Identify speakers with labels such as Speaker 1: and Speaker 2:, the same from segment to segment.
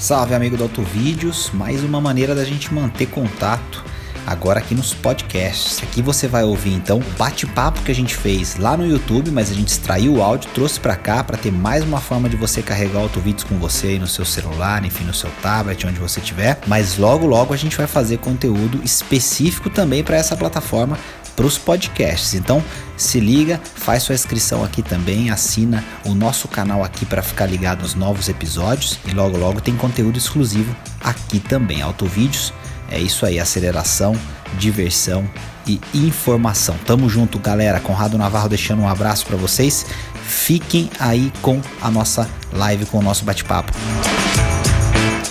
Speaker 1: Salve amigo do Autovídeos, mais uma maneira da gente manter contato agora aqui nos podcasts. Aqui você vai ouvir então o bate-papo que a gente fez lá no YouTube, mas a gente extraiu o áudio, trouxe para cá para ter mais uma forma de você carregar Autovídeos com você aí no seu celular, enfim, no seu tablet, onde você tiver. Mas logo logo a gente vai fazer conteúdo específico também para essa plataforma para os podcasts. Então se liga, faz sua inscrição aqui também, assina o nosso canal aqui para ficar ligado nos novos episódios e logo logo tem conteúdo exclusivo aqui também. Autovídeos é isso aí, aceleração, diversão e informação. Tamo junto, galera. Conrado Navarro deixando um abraço para vocês. Fiquem aí com a nossa live, com o nosso bate-papo.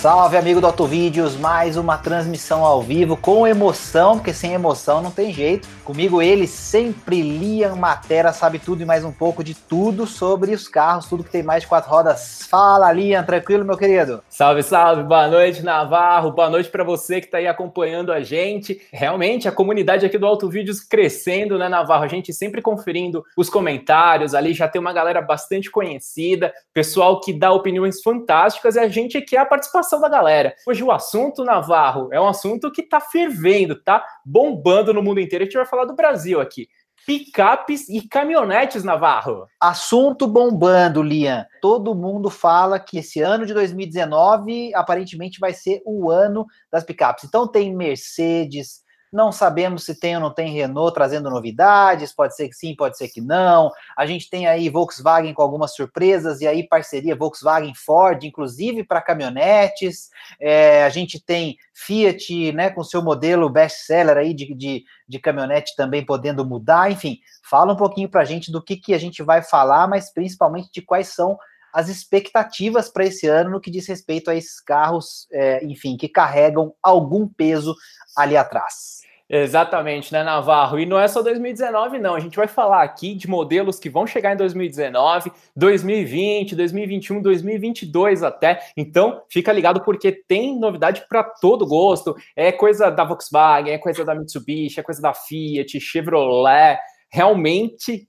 Speaker 1: Salve, amigo do Autovídeos, mais uma transmissão ao vivo com emoção, porque sem emoção não tem jeito. Comigo ele sempre, Liam Matera, sabe tudo e mais um pouco de tudo sobre os carros, tudo que tem mais de quatro rodas. Fala, Liam, tranquilo, meu querido?
Speaker 2: Salve, salve, boa noite, Navarro, boa noite para você que está aí acompanhando a gente. Realmente, a comunidade aqui do Autovídeos crescendo, né, Navarro? A gente sempre conferindo os comentários, ali já tem uma galera bastante conhecida, pessoal que dá opiniões fantásticas e a gente quer a participação participação da galera. Hoje o assunto, Navarro, é um assunto que tá fervendo, tá bombando no mundo inteiro. A gente vai falar do Brasil aqui. Picapes e caminhonetes, Navarro.
Speaker 1: Assunto bombando, Lian. Todo mundo fala que esse ano de 2019 aparentemente vai ser o ano das picapes. Então tem Mercedes, não sabemos se tem ou não tem Renault trazendo novidades, pode ser que sim, pode ser que não. A gente tem aí Volkswagen com algumas surpresas, e aí parceria Volkswagen-Ford, inclusive para caminhonetes. É, a gente tem Fiat né, com seu modelo best-seller aí de, de, de caminhonete também podendo mudar. Enfim, fala um pouquinho para a gente do que, que a gente vai falar, mas principalmente de quais são as expectativas para esse ano no que diz respeito a esses carros, é, enfim, que carregam algum peso ali atrás.
Speaker 2: Exatamente, né, Navarro? E não é só 2019, não. A gente vai falar aqui de modelos que vão chegar em 2019, 2020, 2021, 2022 até. Então, fica ligado porque tem novidade para todo gosto. É coisa da Volkswagen, é coisa da Mitsubishi, é coisa da Fiat, Chevrolet. Realmente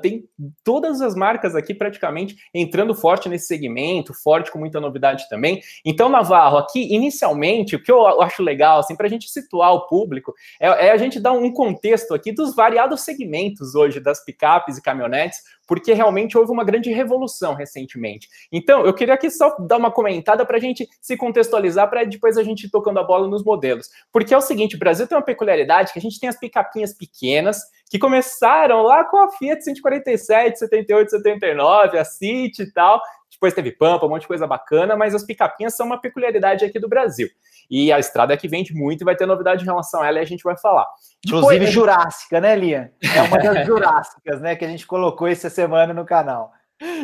Speaker 2: Tem todas as marcas aqui praticamente entrando forte nesse segmento, forte com muita novidade também. Então, Navarro, aqui inicialmente, o que eu acho legal, assim, para a gente situar o público, é, é, a gente dar um contexto aqui dos variados segmentos hoje das picapes e caminhonetes, porque realmente houve uma grande revolução recentemente. Então, eu queria aqui só dar uma comentada para a gente se contextualizar, para depois a gente ir tocando a bola nos modelos. Porque é o seguinte, o Brasil tem uma peculiaridade que a gente tem as picapinhas pequenas, que começaram lá com a Fiat 147, 78, 79, a City e tal. Depois teve Pampa, um monte de coisa bacana, mas as picapinhas são uma peculiaridade aqui do Brasil. E a estrada é que vende muito e vai ter novidade em relação a ela e a gente vai falar.
Speaker 1: Inclusive Depois, Jurássica, né, Lia? É uma das Jurássicas, né, que a gente colocou essa semana no canal.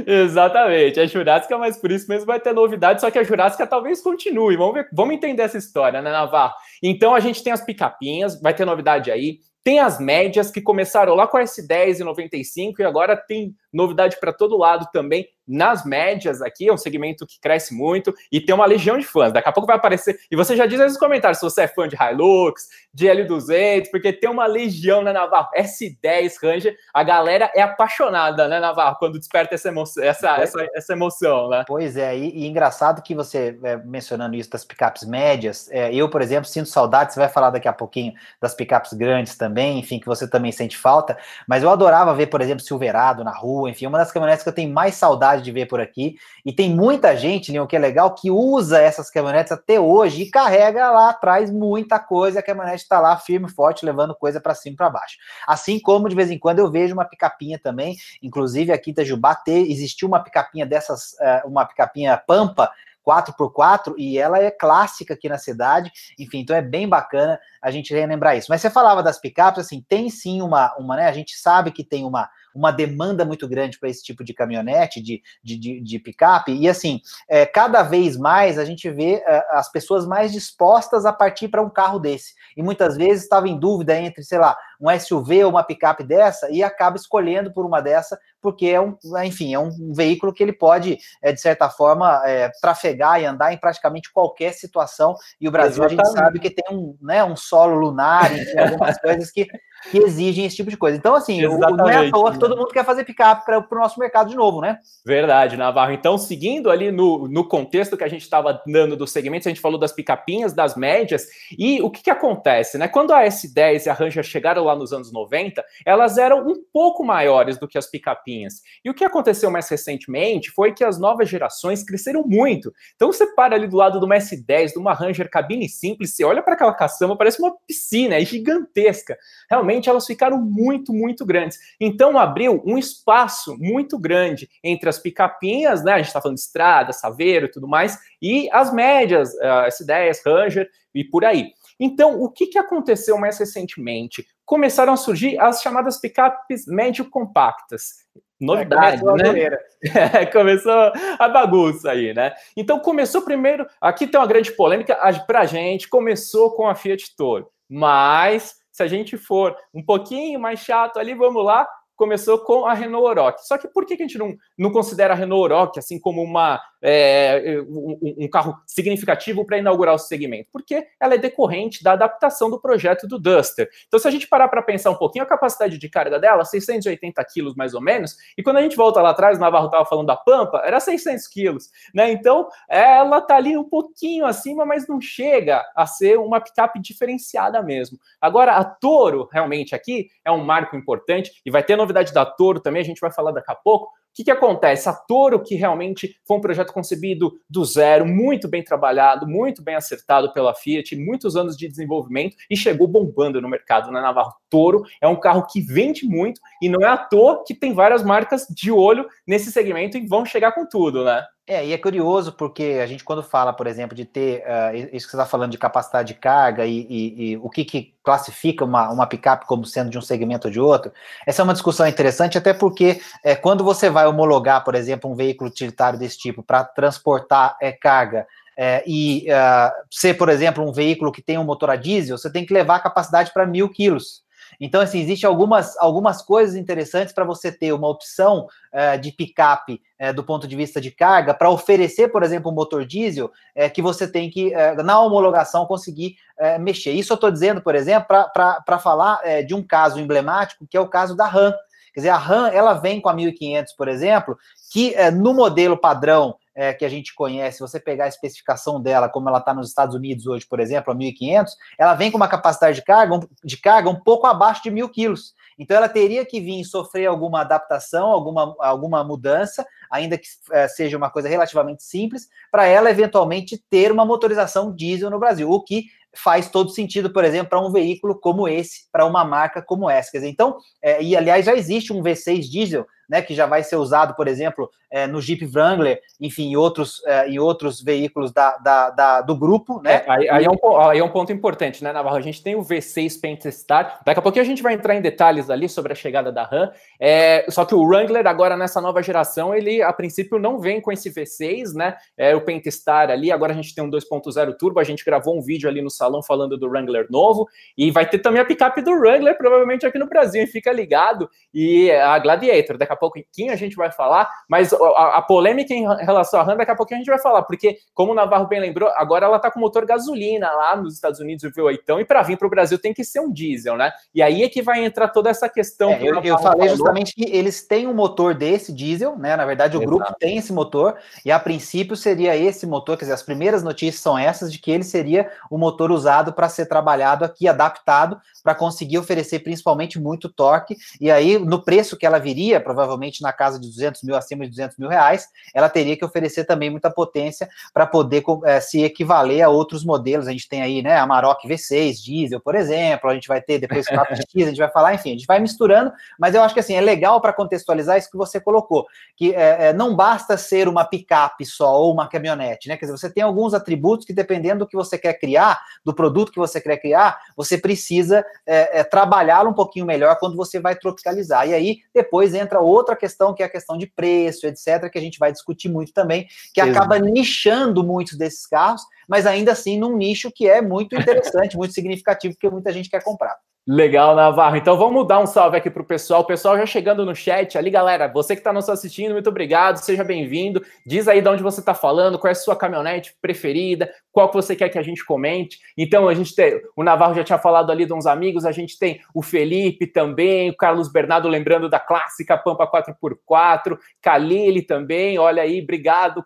Speaker 2: Exatamente, é Jurássica, mas por isso mesmo vai ter novidade, só que a Jurássica talvez continue. Vamos ver, vamos entender essa história, né, Navarro? Então a gente tem as picapinhas, vai ter novidade aí. Tem as médias que começaram lá com a S10 e 95 e agora tem novidade para todo lado também nas médias aqui, é um segmento que cresce muito e tem uma legião de fãs. Daqui a pouco vai aparecer. E você já diz aí nos comentários se você é fã de Hilux, de L200, porque tem uma legião, né, Navarro? S10 Ranger, a galera é apaixonada, né, Navarro, quando desperta essa emoção, essa, essa, essa emoção, né?
Speaker 1: Pois é, e, e engraçado que você é, mencionando isso das picapes médias, é, eu, por exemplo, sinto saudade, você vai falar daqui a pouquinho das picapes grandes também, enfim, que você também sente falta, mas eu adorava ver, por exemplo, Silverado na rua, enfim, uma das caminhonetes que eu tenho mais saudade de ver por aqui. E tem muita gente, Leon, que é legal, que usa essas caminhonetes até hoje e carrega lá atrás muita coisa. A caminhonete está lá firme, forte, levando coisa para cima e para baixo. Assim como de vez em quando eu vejo uma picapinha também, inclusive aqui em Itajubá, existiu uma picapinha dessas, eh, uma picapinha Pampa 4x4 e ela é clássica aqui na cidade. Enfim, então é bem bacana a gente relembrar isso. Mas você falava das picapes, assim, tem sim uma, uma né? A gente sabe que tem uma uma demanda muito grande para esse tipo de caminhonete, de, de, de, de picape, e assim, é, cada vez mais a gente vê é, as pessoas mais dispostas a partir para um carro desse. E muitas vezes estava em dúvida entre, sei lá, um SUV ou uma picape dessa, e acaba escolhendo por uma dessa, porque é um, enfim, é um veículo que ele pode, é, de certa forma, é, trafegar e andar em praticamente qualquer situação. E o Brasil Exatamente. a gente sabe que tem um, né, um solo lunar, enfim, algumas coisas que que exigem esse tipo de coisa. Então, assim, não é à toa que todo mundo quer fazer picape para o nosso mercado de novo, né?
Speaker 2: Verdade, Navarro. Então, seguindo ali no, no contexto que a gente estava dando dos segmentos, a gente falou das picapinhas, das médias, e o que, que acontece, né? Quando a S10 e a Ranger chegaram lá nos anos 90, elas eram um pouco maiores do que as picapinhas. E o que aconteceu mais recentemente foi que as novas gerações cresceram muito. Então, você para ali do lado de uma S10, de uma Ranger cabine simples, você olha para aquela caçamba, parece uma piscina, é gigantesca. Realmente, elas ficaram muito, muito grandes. Então, abriu um espaço muito grande entre as picapinhas, né? A gente está falando de estrada, saveiro e tudo mais, e as médias, uh, S10, Ranger e por aí. Então, o que, que aconteceu mais recentemente? Começaram a surgir as chamadas picapes médio compactas. Novidade, é, né? É, começou a bagunça aí, né? Então começou primeiro, aqui tem uma grande polêmica para a gente, começou com a Fiat Toro, mas se a gente for um pouquinho mais chato ali, vamos lá, começou com a Renault Oroch. Só que por que a gente não, não considera a Renault Oroch assim como uma, é, um, um, carro significativo para inaugurar o segmento? Porque ela é decorrente da adaptação do projeto do Duster. Então, se a gente parar para pensar um pouquinho, a capacidade de carga dela, 680 quilos mais ou menos, e quando a gente volta lá atrás, o Navarro estava falando da Pampa, era 600 quilos, né? Então, ela está ali um pouquinho acima, mas não chega a ser uma picape diferenciada mesmo. Agora, a Toro, realmente aqui, é um marco importante, e vai ter novidade da Toro também, a gente vai falar daqui a pouco. O que, que acontece? A Toro, que realmente foi um projeto concebido do zero, muito bem trabalhado, muito bem acertado pela Fiat, muitos anos de desenvolvimento e chegou bombando no mercado, né, Navarro? Toro é um carro que vende muito e não é à toa que tem várias marcas de olho nesse segmento e vão chegar com tudo, né?
Speaker 1: É, e é curioso porque a gente, quando fala, por exemplo, de ter uh, isso que você está falando de capacidade de carga e, e, e o que, que classifica uma, uma picape como sendo de um segmento ou de outro, essa é uma discussão interessante, até porque é, quando você vai homologar, por exemplo, um veículo utilitário desse tipo para transportar é, carga é, e uh, ser, por exemplo, um veículo que tem um motor a diesel, você tem que levar a capacidade para mil quilos. Então, assim, existem algumas, algumas coisas interessantes para você ter uma opção uh, de picape uh, do ponto de vista de carga, para oferecer, por exemplo, um motor diesel, uh, que você tem que, na homologação, conseguir mexer. Isso eu estou dizendo, por exemplo, para falar de um caso emblemático, que é o caso da RAM. Quer dizer, a RAM, ela vem com a 1500, por exemplo, que no modelo padrão é, que a gente conhece, você pegar a especificação dela, como ela está nos Estados Unidos hoje, por exemplo, a 1.500, ela vem com uma capacidade de carga, um, de carga um pouco abaixo de mil quilos. Então, ela teria que vir sofrer alguma adaptação, alguma, alguma mudança, ainda que é, seja uma coisa relativamente simples, para ela eventualmente ter uma motorização diesel no Brasil, o que faz todo sentido, por exemplo, para um veículo como esse, para uma marca como essa. Quer dizer, então, é, e aliás, já existe um V6 diesel né, que já vai ser usado, por exemplo, é, no Jeep Wrangler, enfim, em outros, é, em outros veículos da, da, da do grupo, né?
Speaker 2: É, aí, aí, é um, aí, é um, ponto importante, né, Navarro? A gente tem o V6 Pentastar, daqui a pouquinho a gente vai entrar em detalhes ali sobre a chegada da RAM, é, só que o Wrangler agora nessa nova geração, ele a princípio não vem com esse V6, né, é o Pentastar ali, agora a gente tem um 2.0 turbo, a gente gravou um vídeo ali no salão falando do Wrangler novo, e vai ter também a picape do Wrangler, provavelmente aqui no Brasil, e fica ligado, e a Gladiator, daqui a pouquinho a gente vai falar, mas a, a, polêmica em relação à RAM, daqui a pouquinho a gente vai falar, porque, como o Navarro bem lembrou, agora ela está com motor gasolina lá nos Estados Unidos, o V8, e para vir para o Brasil tem que ser um diesel, né? E aí é que vai entrar toda essa questão. É,
Speaker 1: eu, eu falei justamente que eles têm um motor desse diesel, né? Na verdade, o Exato. grupo tem esse motor, e a princípio seria esse motor, quer dizer, as primeiras notícias são essas de que ele seria o motor usado para ser trabalhado aqui, adaptado, para conseguir oferecer principalmente muito torque, e aí no preço que ela viria, provavelmente na casa de 200 mil, acima de 200 mil reais, ela teria que oferecer também muita potência para poder é, se equivaler a outros modelos. A gente tem aí, né, a Maroc V6 diesel, por exemplo, a gente vai ter depois o 4X, a gente vai falar, enfim, a gente vai misturando, mas eu acho que assim, é legal para contextualizar isso que você colocou, que é, não basta ser uma picape só ou uma caminhonete, né? Quer dizer, você tem alguns atributos que, dependendo do que você quer criar, do produto que você quer criar, você precisa é, é trabalhá-lo um pouquinho melhor quando você vai tropicalizar. E aí, depois entra outra questão, que é a questão de preço, etc., que a gente vai discutir muito também, que Exato. acaba nichando muitos desses carros, mas ainda assim num nicho que é muito interessante, muito significativo, porque muita gente quer comprar.
Speaker 2: Legal, Navarro. Então vamos dar um salve aqui para o pessoal. O pessoal já chegando no chat ali, galera. Você que está nos assistindo, muito obrigado. Seja bem-vindo. Diz aí de onde você está falando, qual é a sua caminhonete preferida, qual que você quer que a gente comente. Então, a gente tem. O Navarro já tinha falado ali de uns amigos, a gente tem o Felipe também, o Carlos Bernardo lembrando da clássica Pampa 4x4, Kalili também. Olha aí, obrigado,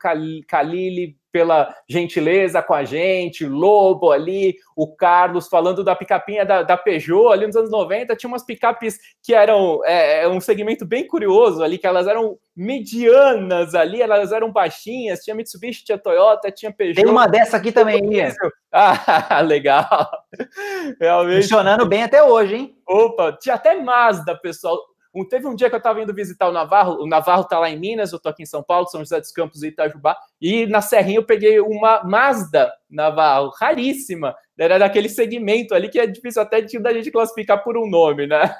Speaker 2: Kalili pela gentileza com a gente, Lobo ali, o Carlos falando da picapinha da, da Peugeot ali nos anos 90, tinha umas picapes que eram é, é, um segmento bem curioso ali, que elas eram medianas ali, elas eram baixinhas, tinha Mitsubishi, tinha Toyota, tinha Peugeot.
Speaker 1: Tem uma dessa aqui também, Ian.
Speaker 2: Ah, legal.
Speaker 1: Realmente. Funcionando bem até hoje, hein?
Speaker 2: Opa, tinha até Mazda, pessoal. Um, teve um dia que eu estava indo visitar o Navarro, o Navarro está lá em Minas, eu estou aqui em São Paulo, São José dos Campos e Itajubá, e na Serrinha eu peguei uma Mazda Navarro, raríssima, era daquele segmento ali que é difícil até de da gente classificar por um nome, né?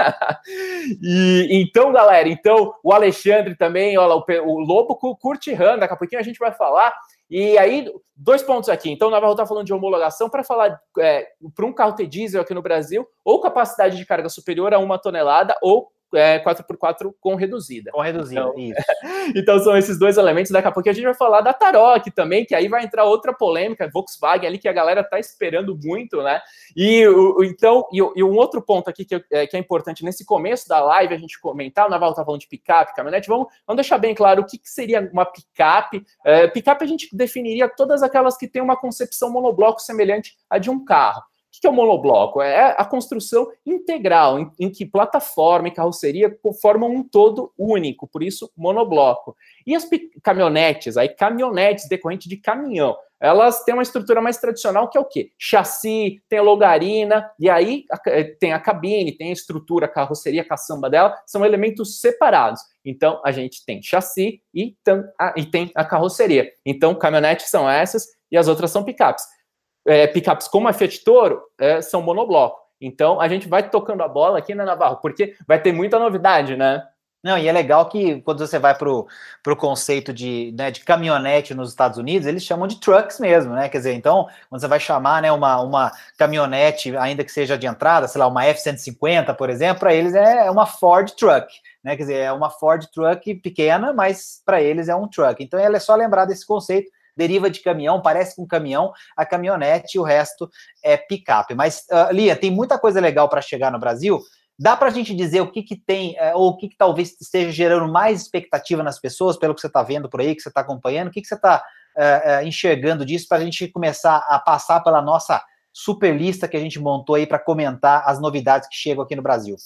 Speaker 2: e então, galera, então o Alexandre também, olha, o, o Lobo curte RAM, daqui a pouquinho a gente vai falar. E aí, dois pontos aqui. Então, o Navarro está falando de homologação para falar é, para um carro ter diesel aqui no Brasil, ou capacidade de carga superior a uma tonelada, ou é, 4x4 com reduzida.
Speaker 1: Com reduzida,
Speaker 2: então,
Speaker 1: isso.
Speaker 2: então são esses dois elementos. Daqui a pouco a gente vai falar da Tarok também, que aí vai entrar outra polêmica, Volkswagen ali, que a galera tá esperando muito, né? E o, então, e, e, um outro ponto aqui que é, que é, importante nesse começo da live a gente comentar, o Naval tá falando de picape, caminhonete, vamos, vamos deixar bem claro o que, que seria uma picape. É, picape a gente definiria todas aquelas que têm uma concepção monobloco semelhante à de um carro. Que é o monobloco? É a construção integral, em, em, que plataforma e carroceria formam um todo único, por isso monobloco. E as caminhonetes, aí caminhonetes decorrente de caminhão, elas têm uma estrutura mais tradicional que é o quê? Chassi, tem a logarina, e aí eh, tem a cabine, tem a estrutura, a carroceria, a caçamba dela, são elementos separados. Então a gente tem chassi e, e tem a carroceria. Então caminhonetes são essas e as outras são picapes é, picapes como a Fiat Toro é, são monobloco. Então a gente vai tocando a bola aqui, né, Navarro? Porque vai ter muita novidade, né?
Speaker 1: Não, e é legal que quando você vai para o conceito de, né, de caminhonete nos Estados Unidos, eles chamam de trucks mesmo, né? Quer dizer, então, quando você vai chamar né, uma, uma caminhonete, ainda que seja de entrada, sei lá, uma F-150, por exemplo, para eles é uma Ford Truck, né? Quer dizer, é uma Ford Truck pequena, mas para eles é um truck. Então, é só lembrar desse conceito deriva de caminhão, parece com caminhão, a caminhonete e o resto é picape. Mas, uh, Lia, tem muita coisa legal para chegar no Brasil. Dá para a gente dizer o que, que tem, uh, ou o que, que talvez esteja gerando mais expectativa nas pessoas, pelo que você está vendo por aí, que você está acompanhando? O que, que você está uh, enxergando disso para a gente começar a passar pela nossa super lista que a gente montou aí para comentar as novidades que chegam aqui no Brasil?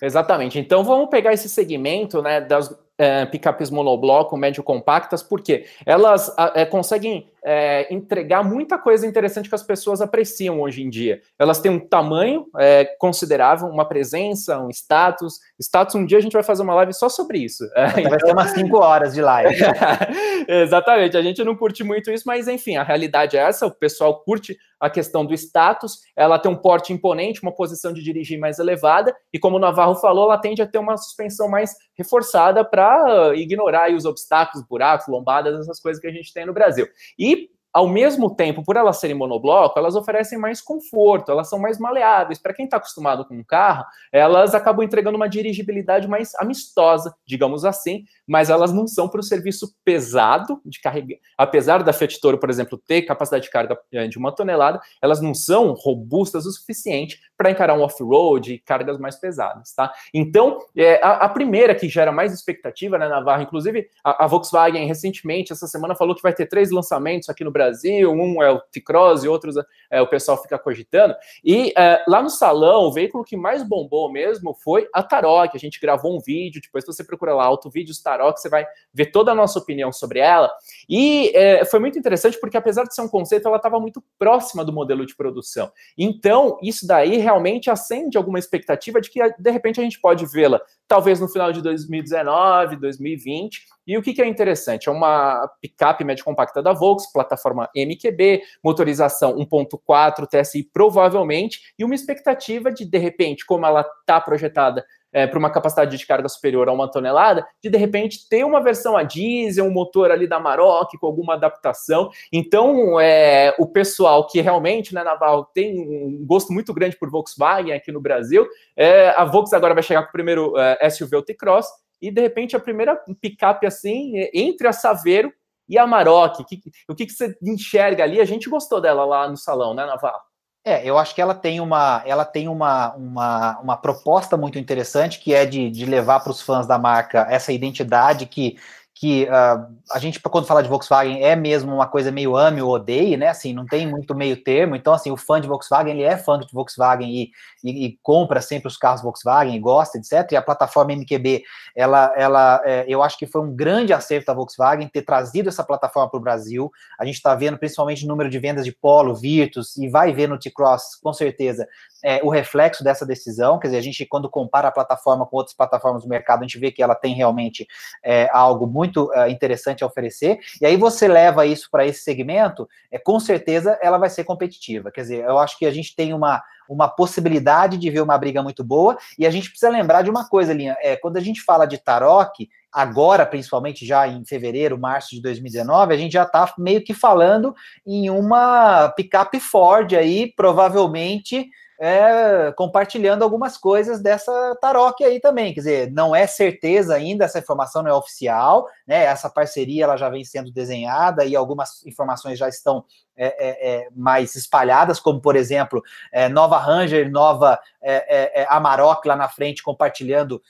Speaker 2: Exatamente. Então vamos pegar esse segmento né, das é, picapes monobloco, médio compactas, porque elas é, conseguem é, entregar muita coisa interessante que as pessoas apreciam hoje em dia. Elas têm um tamanho é, considerável, uma presença, um status. Status, um dia a gente vai fazer uma live só sobre isso.
Speaker 1: Vai então... ser umas 5 horas de live.
Speaker 2: Exatamente, a gente não curte muito isso, mas enfim, a realidade é essa, o pessoal curte a questão do status, ela tem um porte imponente, uma posição de dirigir mais elevada, e como o Navarro falou, ela tende a ter uma suspensão mais reforçada para ignorar os obstáculos, buracos, lombadas, essas coisas que a gente tem no Brasil. E ao mesmo tempo, por elas serem monobloco, elas oferecem mais conforto, elas são mais maleáveis. Para quem está acostumado com um carro, elas acabam entregando uma dirigibilidade mais amistosa, digamos assim, mas elas não são para o serviço pesado de carregar. Apesar da Fiat Toro, por exemplo, ter capacidade de carga de uma tonelada, elas não são robustas o suficiente para encarar um off-road e cargas mais pesadas, tá? Então, é, a, a, primeira que gera mais expectativa, né, Navarra, inclusive a, a Volkswagen recentemente, essa semana, falou que vai ter três lançamentos aqui no Brasil, um é o T-Cross e outros é, o pessoal fica cogitando. E é, lá no salão, o veículo que mais bombou mesmo foi a Tarok. A gente gravou um vídeo, depois você procura lá, Auto Vídeos Tarok, você vai ver toda a nossa opinião sobre ela. E é, foi muito interessante porque, apesar de ser um conceito, ela estava muito próxima do modelo de produção. Então, isso daí realmente acende alguma expectativa de que, de repente, a gente pode vê-la talvez no final de 2019, 2020. E o que, que é interessante? É uma picape médio compacta da Volks, plataforma MQB, motorização 1.4 TSI provavelmente, e uma expectativa de, de repente, como ela está projetada é, para uma capacidade de carga superior a uma tonelada, de de repente ter uma versão a diesel, um motor ali da Maroc com alguma adaptação. Então, é, o pessoal que realmente, né, Naval, tem um gosto muito grande por Volkswagen aqui no Brasil, é, a Volkswagen agora vai chegar com o primeiro é, SUV o T-Cross, e de repente a primeira picape assim, é, entre a Saveiro e a Maroc, que, o que, que você enxerga ali? A gente gostou dela lá no salão, né, Naval?
Speaker 1: É, eu acho que ela tem uma, ela tem uma, uma, uma proposta muito interessante que é de, de levar para os fãs da marca essa identidade que que uh, a gente, quando fala de Volkswagen, é mesmo uma coisa meio ame ou odeie, né? Assim, não tem muito meio termo. Então, assim, o fã de Volkswagen, ele é fã de Volkswagen e, e, e compra sempre os carros Volkswagen e gosta, etc. E a plataforma MQB, ela, ela é, eu acho que foi um grande acerto da Volkswagen ter trazido essa plataforma para o Brasil. A gente está vendo principalmente o número de vendas de Polo, Virtus, e vai ver no T-Cross, com certeza, é, o reflexo dessa decisão. Quer dizer, a gente, quando compara a plataforma com outras plataformas do mercado, a gente vê que ela tem realmente é, algo muito é, interessante a oferecer. E aí você leva isso para esse segmento, é, com certeza ela vai ser competitiva. Quer dizer, eu acho que a gente tem uma, uma possibilidade de ver uma briga muito boa. E a gente precisa lembrar de uma coisa, Linha. É, quando a gente fala de Tarok, agora, principalmente já em fevereiro, março de 2019, a gente já está meio que falando em uma picape Ford aí, provavelmente é, compartilhando algumas coisas dessa Tarok aí também. Quer dizer, não é certeza ainda, essa informação não é oficial, né? Essa parceria ela já vem sendo desenhada e algumas informações já estão é, é, é mais espalhadas, como por exemplo, é, Nova Ranger, Nova é, Amarok lá na frente compartilhando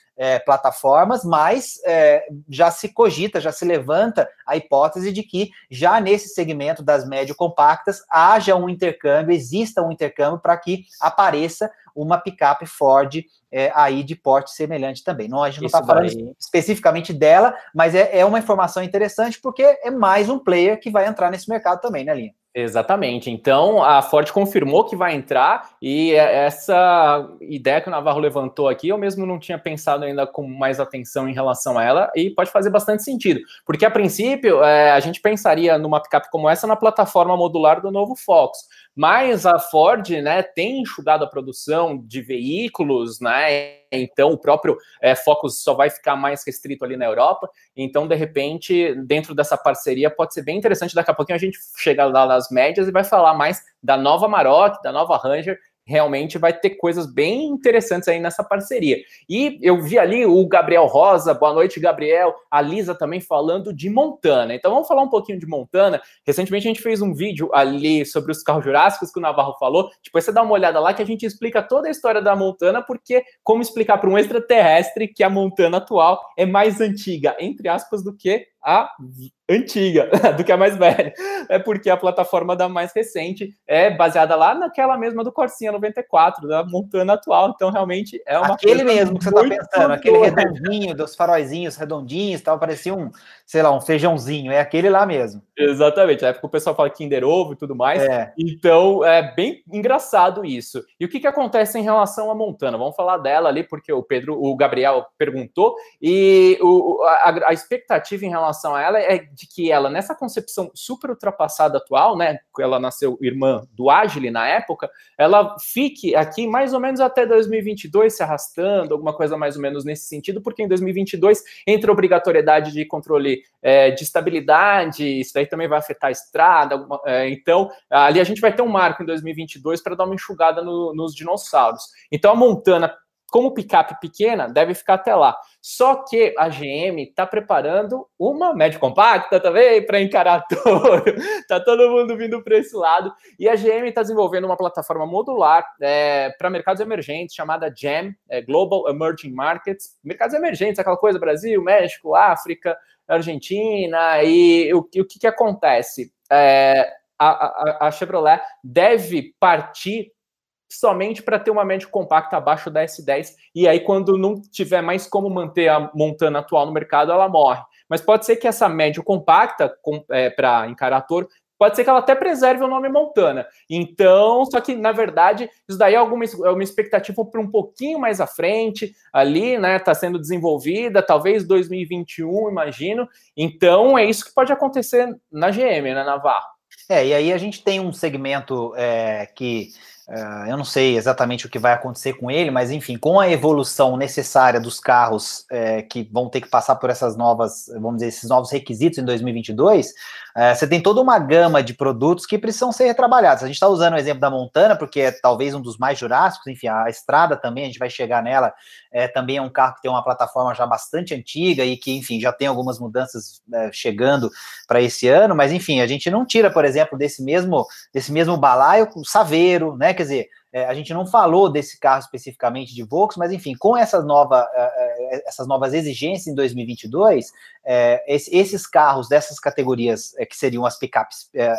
Speaker 1: plataformas, mas já se cogita, já se levanta a hipótese de que já nesse segmento das médio compactas haja um intercâmbio, exista um intercâmbio para que apareça uma picape Ford é, aí de porte semelhante também. Não, a gente não está falando daí... especificamente dela, mas é, é uma informação interessante porque é mais um player que vai entrar nesse mercado também, né, Linha?
Speaker 2: Exatamente. Então a Ford confirmou que vai entrar e é, essa ideia que o Navarro levantou aqui, eu mesmo não tinha pensado ainda com mais atenção em relação a ela e pode fazer bastante sentido, porque a princípio é, a gente pensaria numa picape como essa na plataforma modular do novo Fox, mas a Ford, né, tem enxugado a produção de veículos, né? Então o próprio é, Focus só vai ficar mais restrito ali na Europa. Então, de repente, dentro dessa parceria pode ser bem interessante. Daqui a pouquinho a gente chega lá nas médias e vai falar mais da nova Maroc, da nova Ranger realmente vai ter coisas bem interessantes aí nessa parceria. E eu vi ali o Gabriel Rosa, boa noite, Gabriel, a Lisa também falando de Montana. Então vamos falar um pouquinho de Montana. Recentemente a gente fez um vídeo ali sobre os carros jurássicos que o Navarro falou. Depois você dá uma olhada lá que a gente explica toda a história da Montana, porque como explicar para um extraterrestre que a Montana atual é mais antiga, entre aspas, do que a antiga do que a mais velha. É porque a plataforma da mais recente é baseada lá naquela mesma do Corsinha 94, da Montana atual. Então, realmente é uma
Speaker 1: Aquele mesmo que você está pensando, aquele redondinho, dos faróizinhos redondinhos, tal, parecia um, sei lá, um feijãozinho. É aquele lá mesmo.
Speaker 2: Exatamente. Na época o pessoal fala Kinder Ovo e tudo mais. É. Então, é bem engraçado isso. E o que, que acontece em relação à Montana? Vamos falar dela ali, porque o Pedro, o Gabriel perguntou, e o, a, a expectativa em relação relação a ela é de que ela, nessa concepção super ultrapassada atual, né, ela nasceu irmã do Agile na época, ela fique aqui mais ou menos até 2022 se arrastando, alguma coisa mais ou menos nesse sentido, porque em 2022 entra obrigatoriedade de controle é, de estabilidade, isso daí também vai afetar a estrada, alguma, é, então ali a gente vai ter um marco em 2022 para dar uma enxugada no, nos dinossauros. Então a Montana como picape pequena, deve ficar até lá. Só que a GM está preparando uma média compacta também para encarar todo. tá todo mundo vindo para esse lado. E a GM está desenvolvendo uma plataforma modular é, para mercados emergentes chamada GEM, é, Global Emerging Markets. Mercados emergentes, aquela coisa: Brasil, México, África, Argentina. E o, o que, que acontece? É, a, a, a Chevrolet deve partir somente para ter uma média compacta abaixo da S10 e aí quando não tiver mais como manter a Montana atual no mercado, ela morre. Mas pode ser que essa média compacta é, para encarar Toro pode ser que ela até preserve o nome Montana. Então, só que na verdade, isso daí é, alguma, é uma expectativa para um pouquinho mais à frente, ali, né? Está sendo desenvolvida, talvez 2021, imagino. Então, é isso que pode acontecer na GM, né, Navarro?
Speaker 1: É, e aí a gente tem um segmento é, que eu não sei exatamente o que vai acontecer com ele, mas enfim, com a evolução necessária dos carros é, que vão ter que passar por essas novas, vamos dizer, esses novos requisitos em 2022, é, você tem toda uma gama de produtos que precisam ser retrabalhados. A gente está usando o exemplo da Montana, porque é talvez um dos mais jurássicos, enfim, a Estrada também, a gente vai chegar nela, é, também é um carro que tem uma plataforma já bastante antiga e que, enfim, já tem algumas mudanças é, chegando para esse ano, mas enfim, a gente não tira, por exemplo, desse mesmo, desse mesmo balaio o Saveiro, né? Quer dizer, é, a gente não falou desse carro especificamente de Volks, mas enfim, com essa nova, é, é, essas novas exigências em 2022, é, esses carros dessas categorias é, que seriam as picapes, é,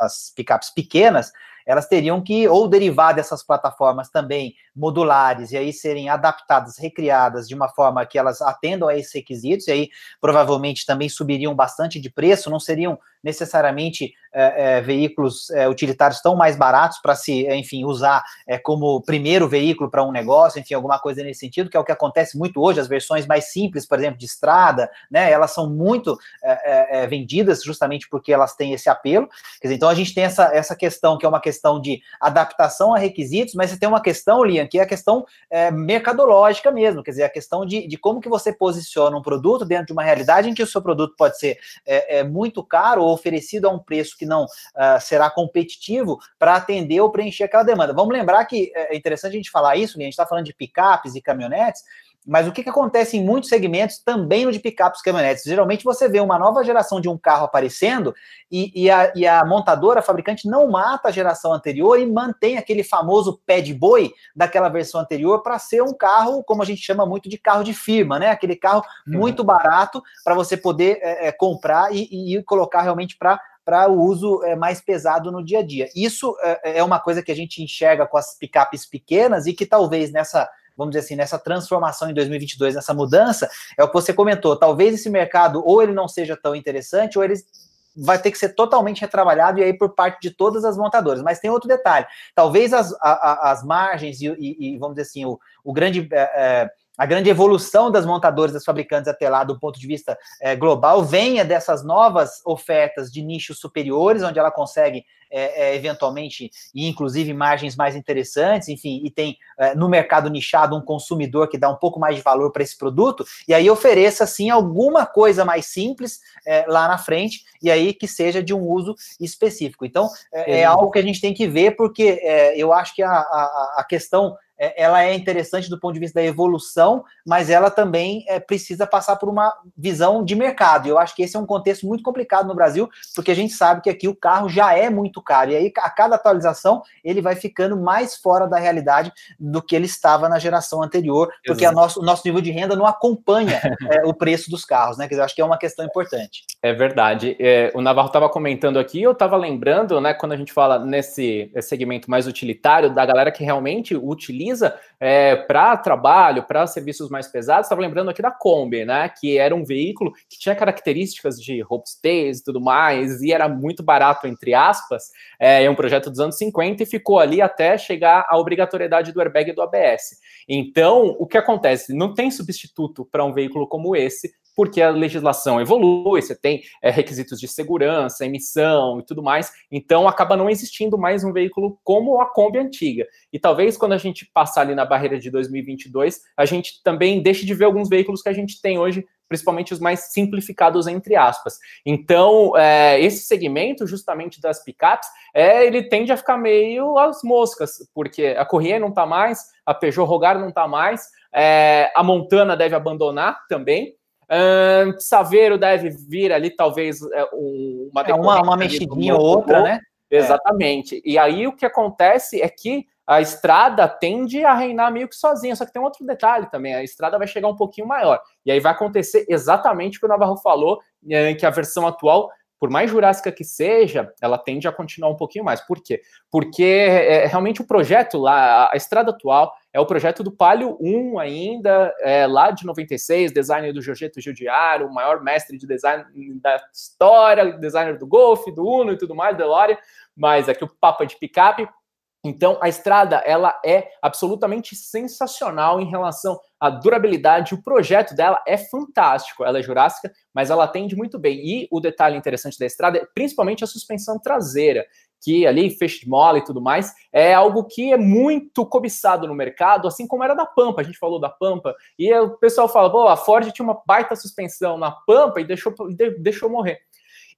Speaker 1: as picapes pequenas, elas teriam que ou derivar dessas plataformas também modulares e aí serem adaptadas, recriadas de uma forma que elas atendam a esses requisitos, e aí provavelmente também subiriam bastante de preço, não seriam necessariamente é, é, veículos é, utilitários tão mais baratos para se, enfim, usar como primeiro veículo para um negócio, enfim, alguma coisa nesse sentido, que é o que acontece muito hoje, as versões mais simples, por exemplo, de estrada, né, elas são muito vendidas justamente porque elas têm esse apelo, dizer, então a gente tem essa, essa questão que é uma questão de adaptação a requisitos, mas você tem uma questão, Lian, que é a questão mercadológica mesmo, quer dizer, a questão de, de como que você posiciona um produto dentro de uma realidade em que o seu produto pode ser muito caro ou oferecido a um preço que não uh, será competitivo para atender ou preencher aquela demanda. Vamos lembrar que é, é interessante a gente falar isso, né? a gente está falando de picapes e caminhonetes, mas o que, que acontece em muitos segmentos, também no de picapes e caminhonetes? Geralmente você vê uma nova geração de um carro aparecendo e, e, a, e, a, montadora, a fabricante, não mata a geração anterior e mantém aquele famoso pé de boi daquela versão anterior para ser um carro, como a gente chama muito de carro de firma, né? Aquele carro uhum. muito barato para você poder é, é, comprar e, e colocar realmente para para o uso é, mais pesado no dia a dia. Isso é, é uma coisa que a gente enxerga com as picapes pequenas e que talvez nessa vamos dizer assim, nessa transformação em 2022, nessa mudança, é o que você comentou. Talvez esse mercado ou ele não seja tão interessante, ou ele vai ter que ser totalmente retrabalhado e aí por parte de todas as montadoras. Mas tem outro detalhe: talvez as, a, as margens e, e, e, vamos dizer assim, o, o grande. É, é a grande evolução das montadoras, das fabricantes até lá, do ponto de vista é, global, venha dessas novas ofertas de nichos superiores, onde ela consegue é, é, eventualmente e inclusive margens mais interessantes, enfim, e tem no mercado nichado um consumidor que dá um pouco mais de valor para esse produto, e aí ofereça assim alguma coisa mais simples lá na frente, e aí que seja de um uso específico. Então é, algo que a gente tem que ver, porque eu acho que a, a, a questão é, ela é interessante do ponto de vista da evolução, mas ela também é, precisa passar por uma visão de mercado. E eu acho que esse é um contexto muito complicado no Brasil, porque a gente sabe que aqui o carro já é muito caro. E aí, a cada atualização, ele vai ficando mais fora da realidade do que ele estava na geração anterior, porque nosso, o nosso nível de renda não acompanha é, o preço dos carros, né? Que eu acho que é uma questão importante.
Speaker 2: É verdade. É, o Navarro estava comentando aqui, eu estava lembrando, né, quando a gente fala nesse segmento mais utilitário, da galera que realmente utiliza utiliza é, para trabalho, para serviços mais pesados, estava lembrando aqui da Kombi, né? Que era um veículo que tinha características de robustez e tudo mais, e era muito barato, entre aspas. É, é um projeto dos anos 50 e ficou ali até chegar à obrigatoriedade do airbag e do ABS. Então, o que acontece? Não tem substituto para um veículo como esse, porque a legislação evolui, você tem é, requisitos de segurança, emissão e tudo mais, então acaba não existindo mais um veículo como a Kombi antiga. E talvez quando a gente passar ali na barreira de 2022, a gente também deixe de ver alguns veículos que a gente tem hoje principalmente os mais simplificados entre aspas. Então, é, esse segmento justamente das picapes, é, ele tende a ficar meio às moscas, porque a Corrêa não está mais, a Peugeot Rogar não está mais, é, a Montana deve abandonar também, Uh, Saveiro deve vir ali, talvez, é, uma,
Speaker 1: é, uma, uma mexidinha ou outra, né?
Speaker 2: Exatamente. É. E aí o que acontece é que a estrada tende a reinar meio que sozinha. Só que tem outro detalhe também: a estrada vai chegar um pouquinho maior. E aí vai acontecer exatamente o que o Navarro falou, é, que a versão atual por mais jurássica que seja, ela tende a continuar um pouquinho mais. Por quê? Porque é, é realmente o projeto lá, a estrada atual, é o projeto do Palio 1 ainda, é, lá de 96, designer do Giorgetto Giudiaro, o maior mestre de design da história, designer do Golf, do Uno e tudo mais, DeLorean, mas aqui o Papa de picape, então, a estrada ela é absolutamente sensacional em relação à durabilidade. O projeto dela é fantástico. Ela é jurássica, mas ela atende muito bem. E o detalhe interessante da estrada é principalmente a suspensão traseira, que ali feixe de mola e tudo mais, é algo que é muito cobiçado no mercado, assim como era da Pampa. A gente falou da Pampa e o pessoal fala, pô, a Ford tinha uma baita suspensão na Pampa e deixou, deixou morrer.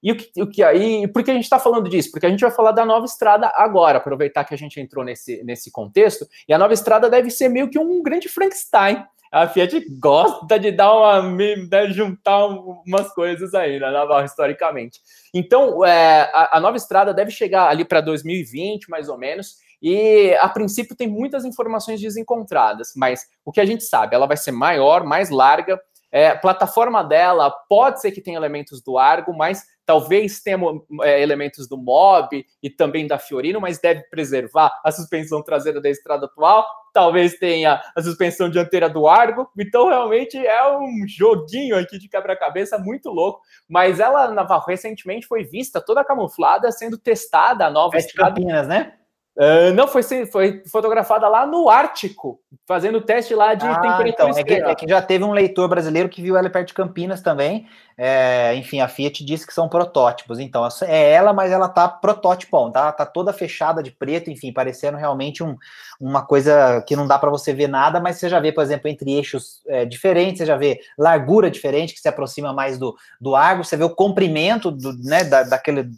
Speaker 2: E o que, o que aí, por que a gente está falando disso? Porque a gente vai falar da nova estrada agora, aproveitar que a gente entrou nesse, nesse contexto, e a nova estrada deve ser meio que um grande Frankenstein. A Fiat gosta de dar uma de juntar umas coisas aí na Navarro historicamente. Então, é, a, a nova estrada deve chegar ali para 2020, mais ou menos, e a princípio tem muitas informações desencontradas, mas o que a gente sabe, ela vai ser maior, mais larga. É, a plataforma dela pode ser que tenha elementos do Argo, mas talvez tenha é, elementos do Mob e também da Fiorino, mas deve preservar a suspensão traseira da estrada atual. Talvez tenha a suspensão dianteira do Argo. Então, realmente é um joguinho aqui de quebra-cabeça muito louco. Mas ela, Navarro, recentemente foi vista toda camuflada, sendo testada a nova
Speaker 1: Sete estrada. Campinas, né?
Speaker 2: Uh, não, foi, foi fotografada lá no Ártico, fazendo teste lá de ah, temperatura
Speaker 1: então, é que, é que, já teve um leitor brasileiro que viu ela perto de Campinas também. É, enfim, a Fiat disse que são protótipos. Então, é ela, mas ela tá prototipão, tá? Tá toda fechada de preto, enfim, parecendo realmente um, uma coisa que não dá para você ver nada, mas você já vê, por exemplo, entre eixos é, diferentes, você já vê largura diferente, que se aproxima mais do, do Argo, você vê o comprimento do, né, da, daquele.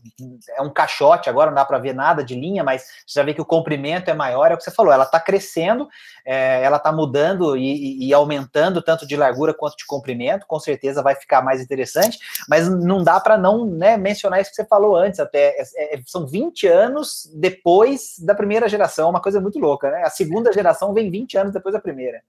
Speaker 1: É um caixote, agora não dá para ver nada de linha, mas você já vê que o comprimento é maior, é o que você falou, ela tá crescendo, é, ela tá mudando e, e aumentando tanto de largura quanto de comprimento, com certeza vai ficar mais interessante mas não dá para não né, mencionar isso que você falou antes, até é, é, são 20 anos depois da primeira geração, uma coisa muito louca, né? A segunda geração vem 20 anos depois da primeira.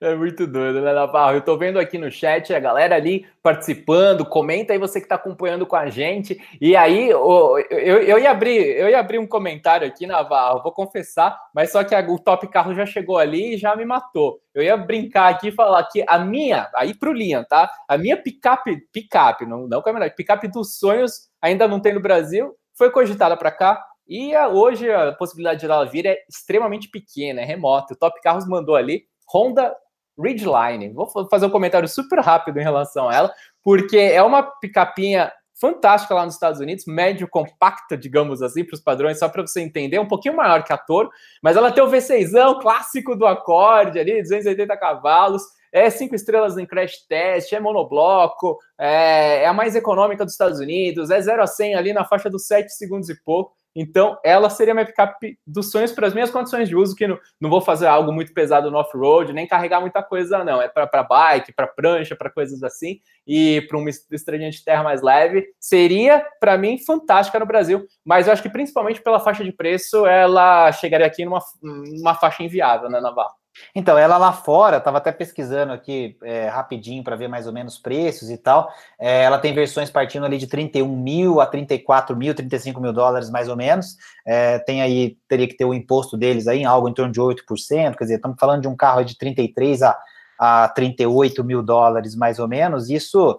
Speaker 2: É muito doido, né, Navarro? Eu tô vendo aqui no chat a galera ali participando, comenta aí você que tá acompanhando com a gente. E aí, eu, eu, eu, ia abrir, eu ia abrir um comentário aqui, Navarro, vou confessar, mas só que a, o Top Carro já chegou ali e já me matou. Eu ia brincar aqui e falar que a minha, aí pro Liam, tá? A minha picape, picape, não, não caminhonete, picape dos sonhos ainda não tem no Brasil, foi cogitada para cá, e hoje a possibilidade de ela vir é extremamente pequena, é remota. O Top Carros mandou ali Honda Ridgeline. Vou fazer um comentário super rápido em relação a ela, porque é uma picapinha fantástica lá nos Estados Unidos, médio compacta, digamos assim, para os padrões, só para você entender, um pouquinho maior que a Toro, mas ela tem o V6 clássico do acorde ali, 280 cavalos, é cinco estrelas em crash test, é monobloco, é, é a mais econômica dos Estados Unidos, é 0 a 100 ali na faixa dos 7 segundos e pouco. Então, ela seria minha picape dos sonhos para as minhas condições de uso, que não, não vou fazer algo muito pesado no off-road, nem carregar muita coisa, não. É para bike, para prancha, para coisas assim, e para uma estradinha de terra mais leve. Seria, para mim, fantástica no Brasil, mas eu acho que principalmente pela faixa de preço, ela chegaria aqui numa, numa faixa inviável, né, Navarro?
Speaker 1: Então, ela lá fora, estava até pesquisando aqui é, rapidinho para ver mais ou menos preços e tal. É, ela tem versões partindo ali de 31 mil a 34 mil, 35 mil dólares mais ou menos. É, tem aí, teria que ter o imposto deles aí algo em torno de 8%. Quer dizer, estamos falando de um carro de 33 a, a 38 mil dólares mais ou menos. Isso,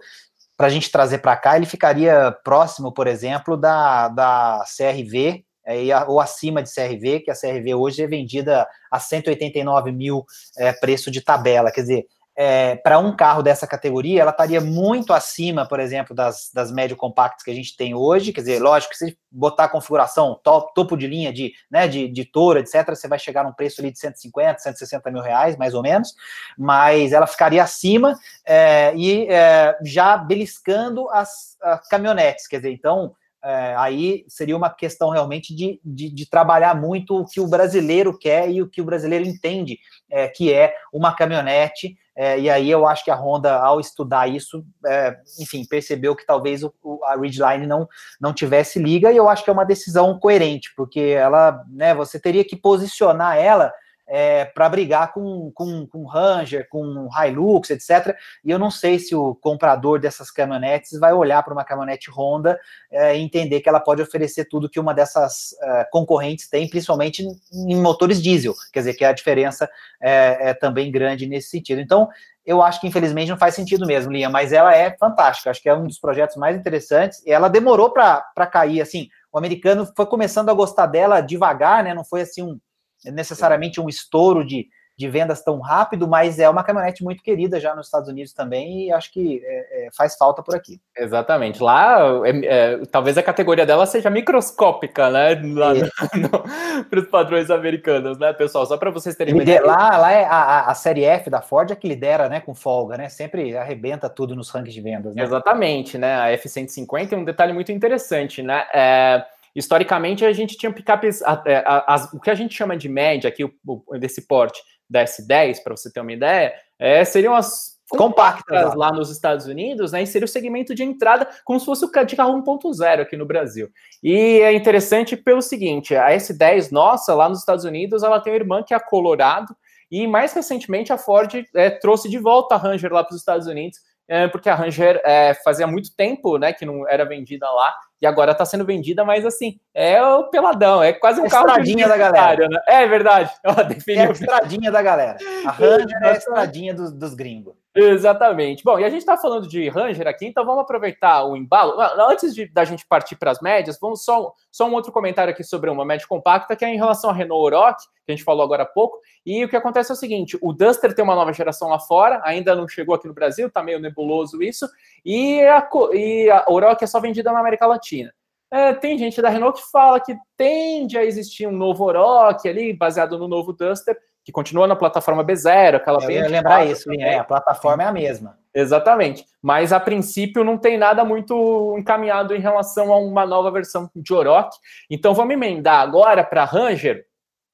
Speaker 1: para a gente trazer para cá, ele ficaria próximo, por exemplo, da, da CRV é, ou acima de CRV, que a CRV hoje é vendida a 189 mil é, preço de tabela. Quer dizer, é, para um carro dessa categoria, ela estaria muito acima, por exemplo, das, das médio compactas que a gente tem hoje. Quer dizer, lógico que se botar a configuração top, topo de linha de, né, de, de Toro, etc., você vai chegar num preço ali de 150, 160 mil reais, mais ou menos, mas ela ficaria acima é, e é, já beliscando as, as caminhonetes. Quer dizer, então é, aí seria uma questão realmente de, de, de, trabalhar muito o que o brasileiro quer e o que o brasileiro entende é, que é uma caminhonete. É, e aí eu acho que a Honda, ao estudar isso, é, enfim, percebeu que talvez o, o, a Ridgeline não, não tivesse liga, e eu acho que é uma decisão coerente, porque ela, né, você teria que posicionar ela é, para brigar com, com, com Ranger, com Hilux, etc. E eu não sei se o comprador dessas caminhonetes vai olhar para uma caminhonete Honda é, e entender que ela pode oferecer tudo que uma dessas é, concorrentes tem, principalmente em motores diesel, quer dizer que a diferença é, é também grande nesse sentido. Então, eu acho que infelizmente não faz sentido mesmo, Linha, mas ela é fantástica, acho que é um dos projetos mais interessantes. E ela demorou para cair, assim, o americano foi começando a gostar dela devagar, né? Não foi assim um necessariamente um estouro de, de vendas tão rápido, mas é uma caminhonete muito querida já nos Estados Unidos também e acho que é, é, faz falta por aqui.
Speaker 2: Exatamente. Lá, é, é talvez a categoria dela seja microscópica, né? Lá para os padrões americanos, né, pessoal? Só para vocês terem
Speaker 1: uma ideia. Lá, lá é a, a, série F da Ford é que lidera, né, com folga, né? Sempre arrebenta tudo nos rankings de vendas. Né?
Speaker 2: Exatamente, né? A F150 é um detalhe muito interessante, né? É, historicamente, a gente tinha picapes, é, o que a gente chama de média aqui, o, o, desse porte da S10, para você ter uma ideia, é, seriam as compactas lá nos Estados Unidos, né? E seria o segmento de entrada, como se fosse o de carro 1.0 aqui no Brasil. E é interessante pelo seguinte: a S10 nossa, lá nos Estados Unidos, ela tem uma irmã que é a Colorado, e mais recentemente a Ford é, trouxe de volta a Ranger lá para os Estados Unidos, porque a Ranger é, fazia muito tempo né, que não era vendida lá, e agora está sendo vendida, mas assim, é o peladão, é quase um é carro.
Speaker 1: Estradinha da galera.
Speaker 2: Né? É verdade.
Speaker 1: É a estradinha da galera. A Ranger é a estradinha dos, dos gringos.
Speaker 2: Exatamente. Bom, e a gente está falando de Ranger aqui, então vamos aproveitar o embalo. Antes de, da gente partir para as médias, vamos só, só um outro comentário aqui sobre uma média compacta, que é em relação à Renault Oroch, que a gente falou agora há pouco. E o que acontece é o seguinte: o Duster tem uma nova geração lá fora, ainda não chegou aqui no Brasil, tá meio nebuloso isso, e a, e a Oroch é só vendida na América Latina. É, tem gente da Renault que fala que tende a existir um novo Oroch ali, baseado no novo Duster, que continua na plataforma B0, aquela
Speaker 1: Eu ia lembrar isso, é, a plataforma é a mesma.
Speaker 2: Exatamente. Mas a princípio não tem nada muito encaminhado em relação a uma nova versão de Oroch. Então vamos emendar agora para a Ranger,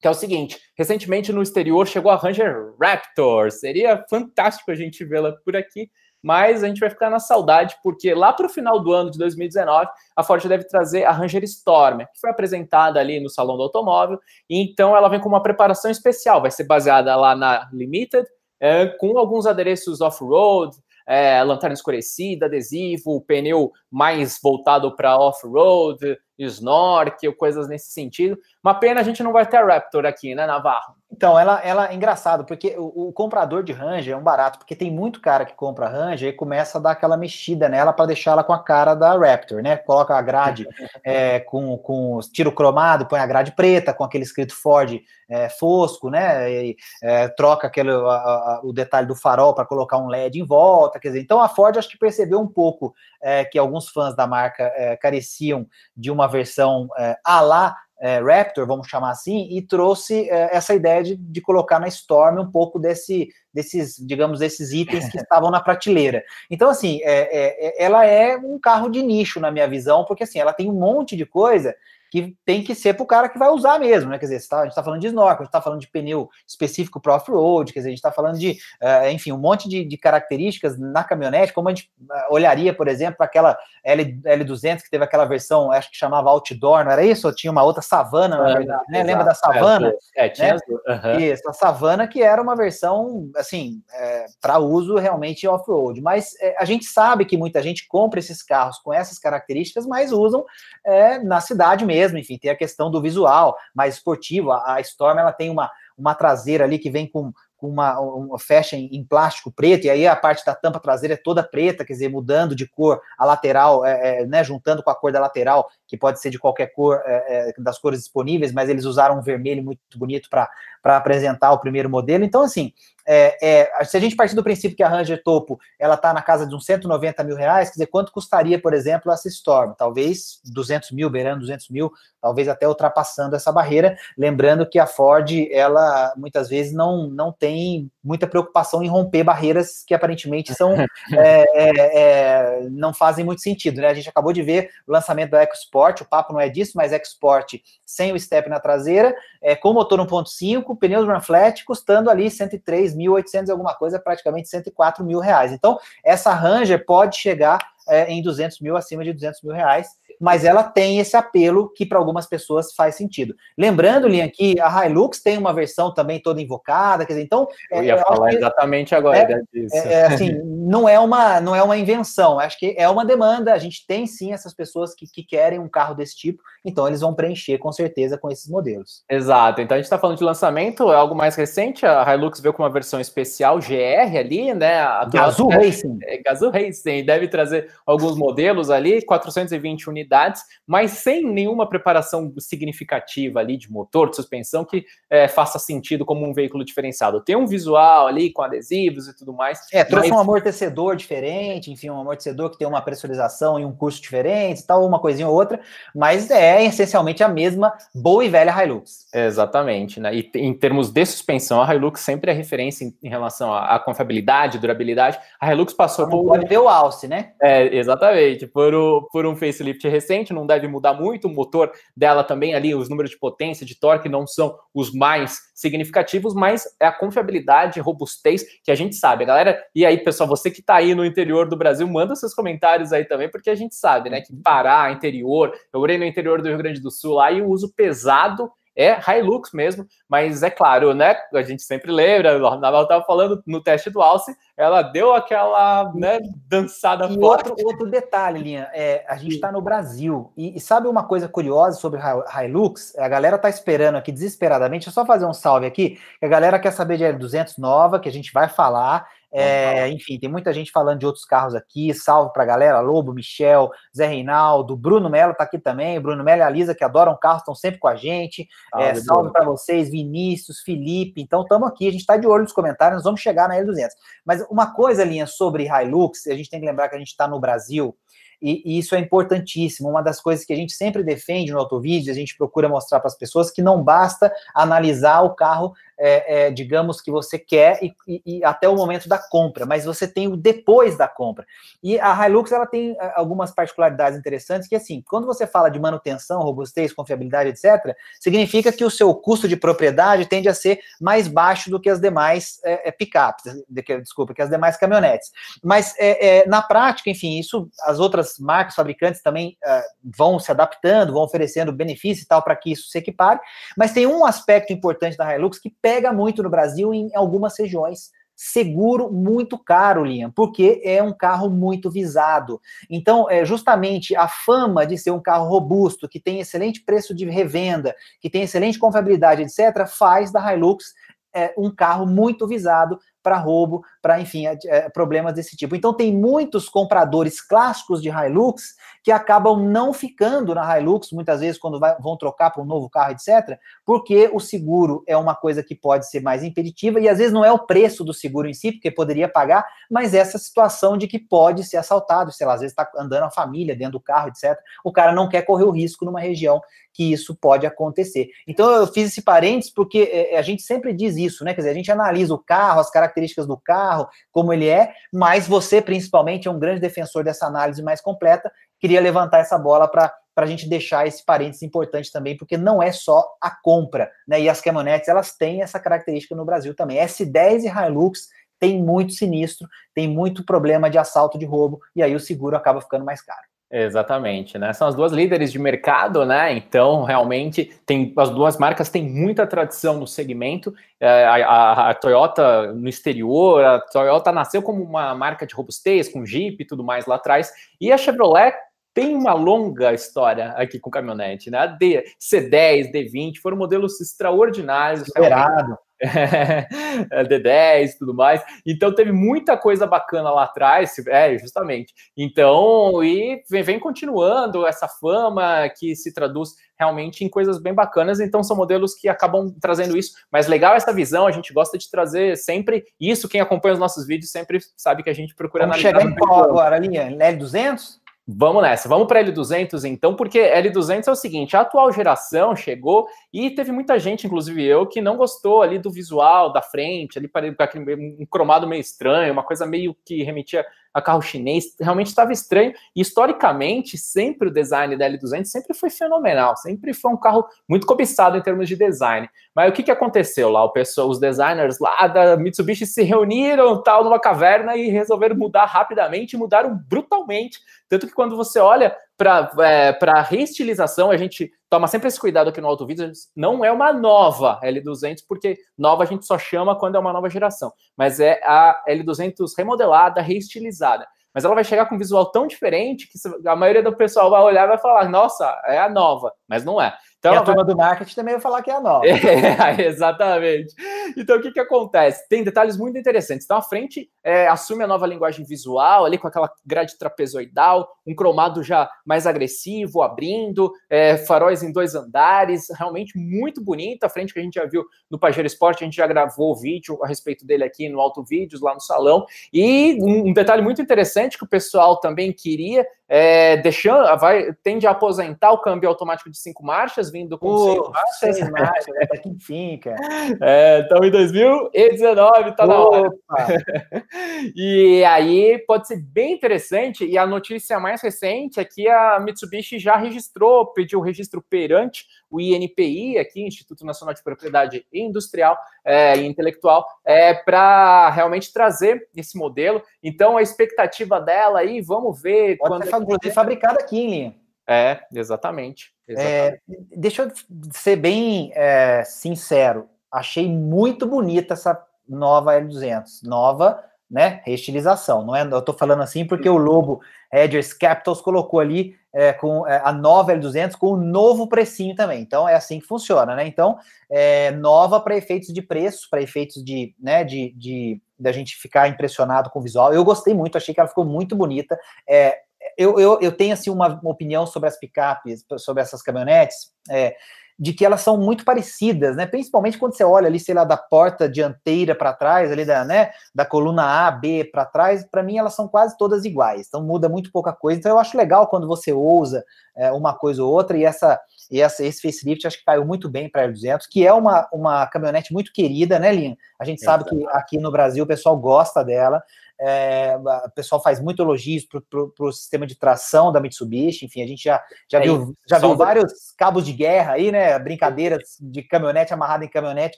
Speaker 2: que é o seguinte: recentemente no exterior chegou a Ranger Raptor. Seria fantástico a gente vê-la por aqui mas a gente vai ficar na saudade, porque lá para o final do ano de 2019, a Ford deve trazer a Ranger Storm, que foi apresentada ali no Salão do Automóvel, e então ela vem com uma preparação especial, vai ser baseada lá na Limited, é, com alguns adereços off-road, é, lanterna escurecida, adesivo, pneu mais voltado para off-road, snorkel, coisas nesse sentido. Uma pena a gente não vai ter a Raptor aqui, né, Navarro?
Speaker 1: Então, ela, ela é engraçado, porque o, o, comprador de Ranger é um barato, porque tem muito cara que compra Ranger e começa a dar aquela mexida nela para deixar ela com a cara da Raptor, né? Coloca a grade é, com, com tiro cromado, põe a grade preta, com aquele escrito Ford é, fosco, né? E, é, troca aquele, a, a, o detalhe do farol para colocar um LED em volta, quer dizer, então a Ford acho que percebeu um pouco é, que alguns fãs da marca é, careciam de uma versão é, a lá é, Raptor, vamos chamar assim, e trouxe é, essa ideia de, de colocar na Storm um pouco desse, desses, digamos, esses itens que estavam na prateleira. Então, assim, é, é, ela é um carro de nicho, na minha visão, porque assim, ela tem um monte de coisa que tem que ser para o cara que vai usar mesmo, né? Quer dizer, tá, a gente está falando de snorkel, a gente está falando de pneu específico para off-road, quer dizer, a gente está falando de, uh, enfim, um monte de, de, características na caminhonete, como a gente uh, olharia, por exemplo, aquela L, L200 que teve aquela versão, acho que chamava Outdoor, não era isso? Ou tinha uma outra Savana, na verdade, né? Lembra da Savana? É, é tinha né? uhum. Isso, a Savana que era uma versão, assim, é, para uso realmente off-road, mas é, a gente sabe que muita gente compra esses carros com essas características, mas usam é, na cidade mesmo, mesmo, enfim, tem a questão do visual mais esportivo. A, a Storm ela tem uma, uma traseira ali que vem com, com uma, uma fecha em, em, plástico preto, e aí a parte da tampa traseira é toda preta, quer dizer, mudando de cor a lateral, é, é, né, juntando com a cor da lateral, que pode ser de qualquer cor é, é das cores disponíveis, mas eles usaram um vermelho muito bonito para apresentar o primeiro modelo. Então, assim, é, é, se a gente partir do princípio que a Ranger Topo ela está na casa de uns 190 mil reais, quer dizer, quanto custaria, por exemplo, essa Storm? Talvez 200 mil, beirando 200 mil, talvez até ultrapassando essa barreira. Lembrando que a Ford, ela muitas vezes não, não tem muita preocupação em romper barreiras que aparentemente são é, é, é, não fazem muito sentido. Né? A gente acabou de ver o lançamento da EcoSport, o papo não é disso, mas EcoSport sem o step na traseira, é, com motor 1.5, pneus run flat, custando ali 103 3.800 alguma coisa, praticamente 104 mil reais. Então, essa Ranger pode chegar é, em 200 mil, acima de 200 mil reais, mas ela tem esse apelo que para algumas pessoas faz sentido. Lembrando, Linha, que a Hilux tem uma versão também toda invocada, quer dizer, então...
Speaker 2: Eu ia é, falar que, exatamente agora
Speaker 1: é, disso. É, é, assim, não é, uma, não é uma invenção, acho que é uma demanda, a gente tem sim essas pessoas que, que querem um carro desse tipo, então eles vão preencher com certeza com esses modelos.
Speaker 2: Exato, então a gente está falando de lançamento, é algo mais recente, a Hilux veio com uma versão especial GR ali, né? A
Speaker 1: Gazoo Racing.
Speaker 2: É, Gazoo Racing, deve trazer alguns modelos ali, 420 unidades unidades, mas sem nenhuma preparação significativa ali de motor, de suspensão, que é, faça sentido como um veículo diferenciado. Tem um visual ali com adesivos e tudo mais.
Speaker 1: É, trouxe mas... um amortecedor diferente, enfim, um amortecedor que tem uma pressurização e um curso diferente, tal, uma coisinha ou outra, mas é essencialmente a mesma boa e velha Hilux.
Speaker 2: Exatamente, né? E em termos de suspensão, a Hilux sempre é referência em, em relação à, à confiabilidade, durabilidade. A Hilux passou
Speaker 1: por. Pode ver o Alce, né?
Speaker 2: É, exatamente. Por, o, por um facelift recente, não deve mudar muito. O motor dela também ali, os números de potência, de torque não são os mais significativos, mas é a confiabilidade, robustez que a gente sabe. Galera, e aí, pessoal, você que está aí no interior do Brasil, manda seus comentários aí também, porque a gente sabe, né, que Pará, interior, eu morei no interior do Rio Grande do Sul lá e o uso pesado é Hilux mesmo, mas é claro, né? A gente sempre lembra, a Naval estava falando no teste do Alce, ela deu aquela né, dançada
Speaker 1: e forte. Outro, outro detalhe, Linha, é, a gente está no Brasil, e, e, sabe uma coisa curiosa sobre Hilux? A galera tá esperando aqui desesperadamente, deixa eu só fazer um salve aqui, que a galera quer saber de L200 nova, que a gente vai falar, é, enfim, tem muita gente falando de outros carros aqui. Salve pra galera, Lobo, Michel, Zé Reinaldo, Bruno Melo tá aqui também. Bruno Melo e a Lisa, que adoram carros, estão sempre com a gente. Salve, é, salve para vocês, Vinícius, Felipe. Então, estamos aqui, a gente está de olho nos comentários, nós vamos chegar na L200. Mas uma coisa, linha, sobre Hilux, a gente tem que lembrar que a gente está no Brasil. E, e, isso é importantíssimo. Uma das coisas que a gente sempre defende no Autovídeo, a gente procura mostrar para as pessoas que não basta analisar o carro é, é, digamos, que você quer e, e, e, até o momento da compra, mas você tem o depois da compra. E a Hilux ela tem é, algumas particularidades interessantes que, assim, quando você fala de manutenção, robustez, confiabilidade, etc., significa que o seu custo de propriedade tende a ser mais baixo do que as demais é, é picapes, desculpa, que as demais caminhonetes. Mas é, na prática, enfim, isso as outras marcas fabricantes também vão se adaptando, vão oferecendo benefícios e tal para que isso se equipare. Mas tem um aspecto importante da Hilux que pega muito no Brasil em algumas regiões. Seguro muito caro, Liam, porque é um carro muito visado. Então, é justamente a fama de ser um carro robusto, que tem excelente preço de revenda, que tem excelente confiabilidade, etc., faz da Hilux é, um carro muito visado para roubo, para, enfim, é, é, problemas desse tipo. Então, tem muitos compradores clássicos de Hilux que acabam não ficando na Hilux, muitas vezes, quando vai, vão trocar para um novo carro, etc., porque o seguro é uma coisa que pode ser mais impeditiva, e às vezes não é o preço do seguro em si, porque poderia pagar, mas essa situação de que pode ser assaltado, sei lá, às vezes está andando a família dentro do carro, etc., o cara não quer correr o risco numa região que isso pode acontecer. Então, eu fiz esse parênteses porque é, a gente sempre diz isso, né? Quer dizer, a gente analisa o carro, as características do carro, como ele é, mas você, principalmente, é um grande defensor dessa análise mais completa. Queria levantar essa bola para para a gente deixar esse parênteses importante também, porque não é só a compra, né? E as caminhonetes, elas têm essa característica no Brasil também. S10 e Hilux tem muito sinistro, tem muito problema de assalto, de roubo, e aí o seguro acaba ficando mais caro.
Speaker 2: Exatamente, né? São as duas líderes de mercado, né? Então, realmente, tem as duas marcas têm muita tradição no segmento. É, a, a, Toyota no exterior, a Toyota nasceu como uma marca de robustez, com Jeep e tudo mais lá atrás, e a Chevrolet tem uma longa história aqui com caminhonete, né? D, C10, D20 foram modelos extraordinários.
Speaker 1: Esperado.
Speaker 2: D10 e tudo mais. Então teve muita coisa bacana lá atrás, é, justamente. Então, e vem, vem, continuando essa fama que se traduz realmente em coisas bem bacanas. Então, são modelos que acabam trazendo isso. Mas legal essa visão, a gente gosta de trazer sempre isso. Quem acompanha os nossos vídeos sempre sabe que a gente procura
Speaker 1: Vamos analisar. Chegar em qual agora, linha? L200?
Speaker 2: Vamos nessa, vamos para L200 então, porque L200 é o seguinte: a atual geração chegou e teve muita gente, inclusive eu, que não gostou ali do visual da frente, ali para um cromado meio estranho, uma coisa meio que remetia a carro chinês, realmente estava estranho. E historicamente, sempre o design da L200 sempre foi fenomenal, sempre foi um carro muito cobiçado em termos de design. Mas o que, que aconteceu lá? O pessoal, os designers lá da Mitsubishi se reuniram tal numa caverna e resolveram mudar rapidamente, mudaram brutalmente. Tanto que quando você olha para é, reestilização, a gente toma sempre esse cuidado aqui no Auto Vídeos, não é uma nova L200, porque nova a gente só chama quando é uma nova geração, mas é a L200 remodelada, reestilizada. Mas ela vai chegar com um visual tão diferente que a maioria do pessoal vai olhar e vai falar, nossa, é a nova, mas não é.
Speaker 1: Então, e a turma vai... do marketing também vai falar que é a nova.
Speaker 2: É, exatamente. Então, o que, que acontece? Tem detalhes muito interessantes. Então, a frente é, assume a nova linguagem visual, ali com aquela grade trapezoidal, um cromado já mais agressivo, abrindo, é, faróis em dois andares, realmente muito bonita. A frente que a gente já viu no Pajero Esporte, a gente já gravou o vídeo a respeito dele aqui no Alto Vídeos, lá no salão. E um detalhe muito interessante que o pessoal também queria é, deixando, vai, tende a aposentar o câmbio automático de cinco marchas, vindo com
Speaker 1: oh, seis marchas. marchas, né? que enfim, cara.
Speaker 2: É, então, em 2019, tá Opa. na hora. e aí, pode ser bem interessante, e a notícia mais recente é que a Mitsubishi já registrou, pediu registro perante o INPI, aqui, Instituto Nacional de Propriedade Industrial é, e Intelectual, é, para realmente trazer esse modelo. Então, a expectativa dela aí, vamos ver...
Speaker 1: Pode quando ser, inclusive, fabricada aqui em linha.
Speaker 2: É, exatamente. exatamente.
Speaker 1: É, deixa eu ser bem é, sincero. Achei muito bonita essa nova L200. Nova, né? Reestilização. Não é, eu estou falando assim porque o Lobo Hedgers Capitals colocou ali é, com é, a nova L200 com o novo precinho também. Então é assim que funciona, né? Então é, nova para efeitos de preço, para efeitos de, né, de, de da gente ficar impressionado com o visual. Eu gostei muito, achei que ela ficou muito bonita. É, eu, eu, eu tenho assim uma, uma opinião sobre as picapes, sobre essas caminhonetes. É, de que elas são muito parecidas, né? Principalmente quando você olha ali, sei lá, da porta dianteira para trás, ali da, né, da coluna A, B para trás, para mim elas são quase todas iguais. Então muda muito pouca coisa. Então eu acho legal quando você ousa é, uma coisa ou outra e essa e essa, esse facelift acho que caiu muito bem para a L200, que é uma, uma caminhonete muito querida, né, Linha? A gente sabe que aqui no Brasil o pessoal gosta dela. É, o pessoal faz muito elogios para o sistema de tração da Mitsubishi, enfim, a gente já, já é, viu, já viu vários cabos de guerra aí, né? Brincadeiras de caminhonete amarrada em caminhonete,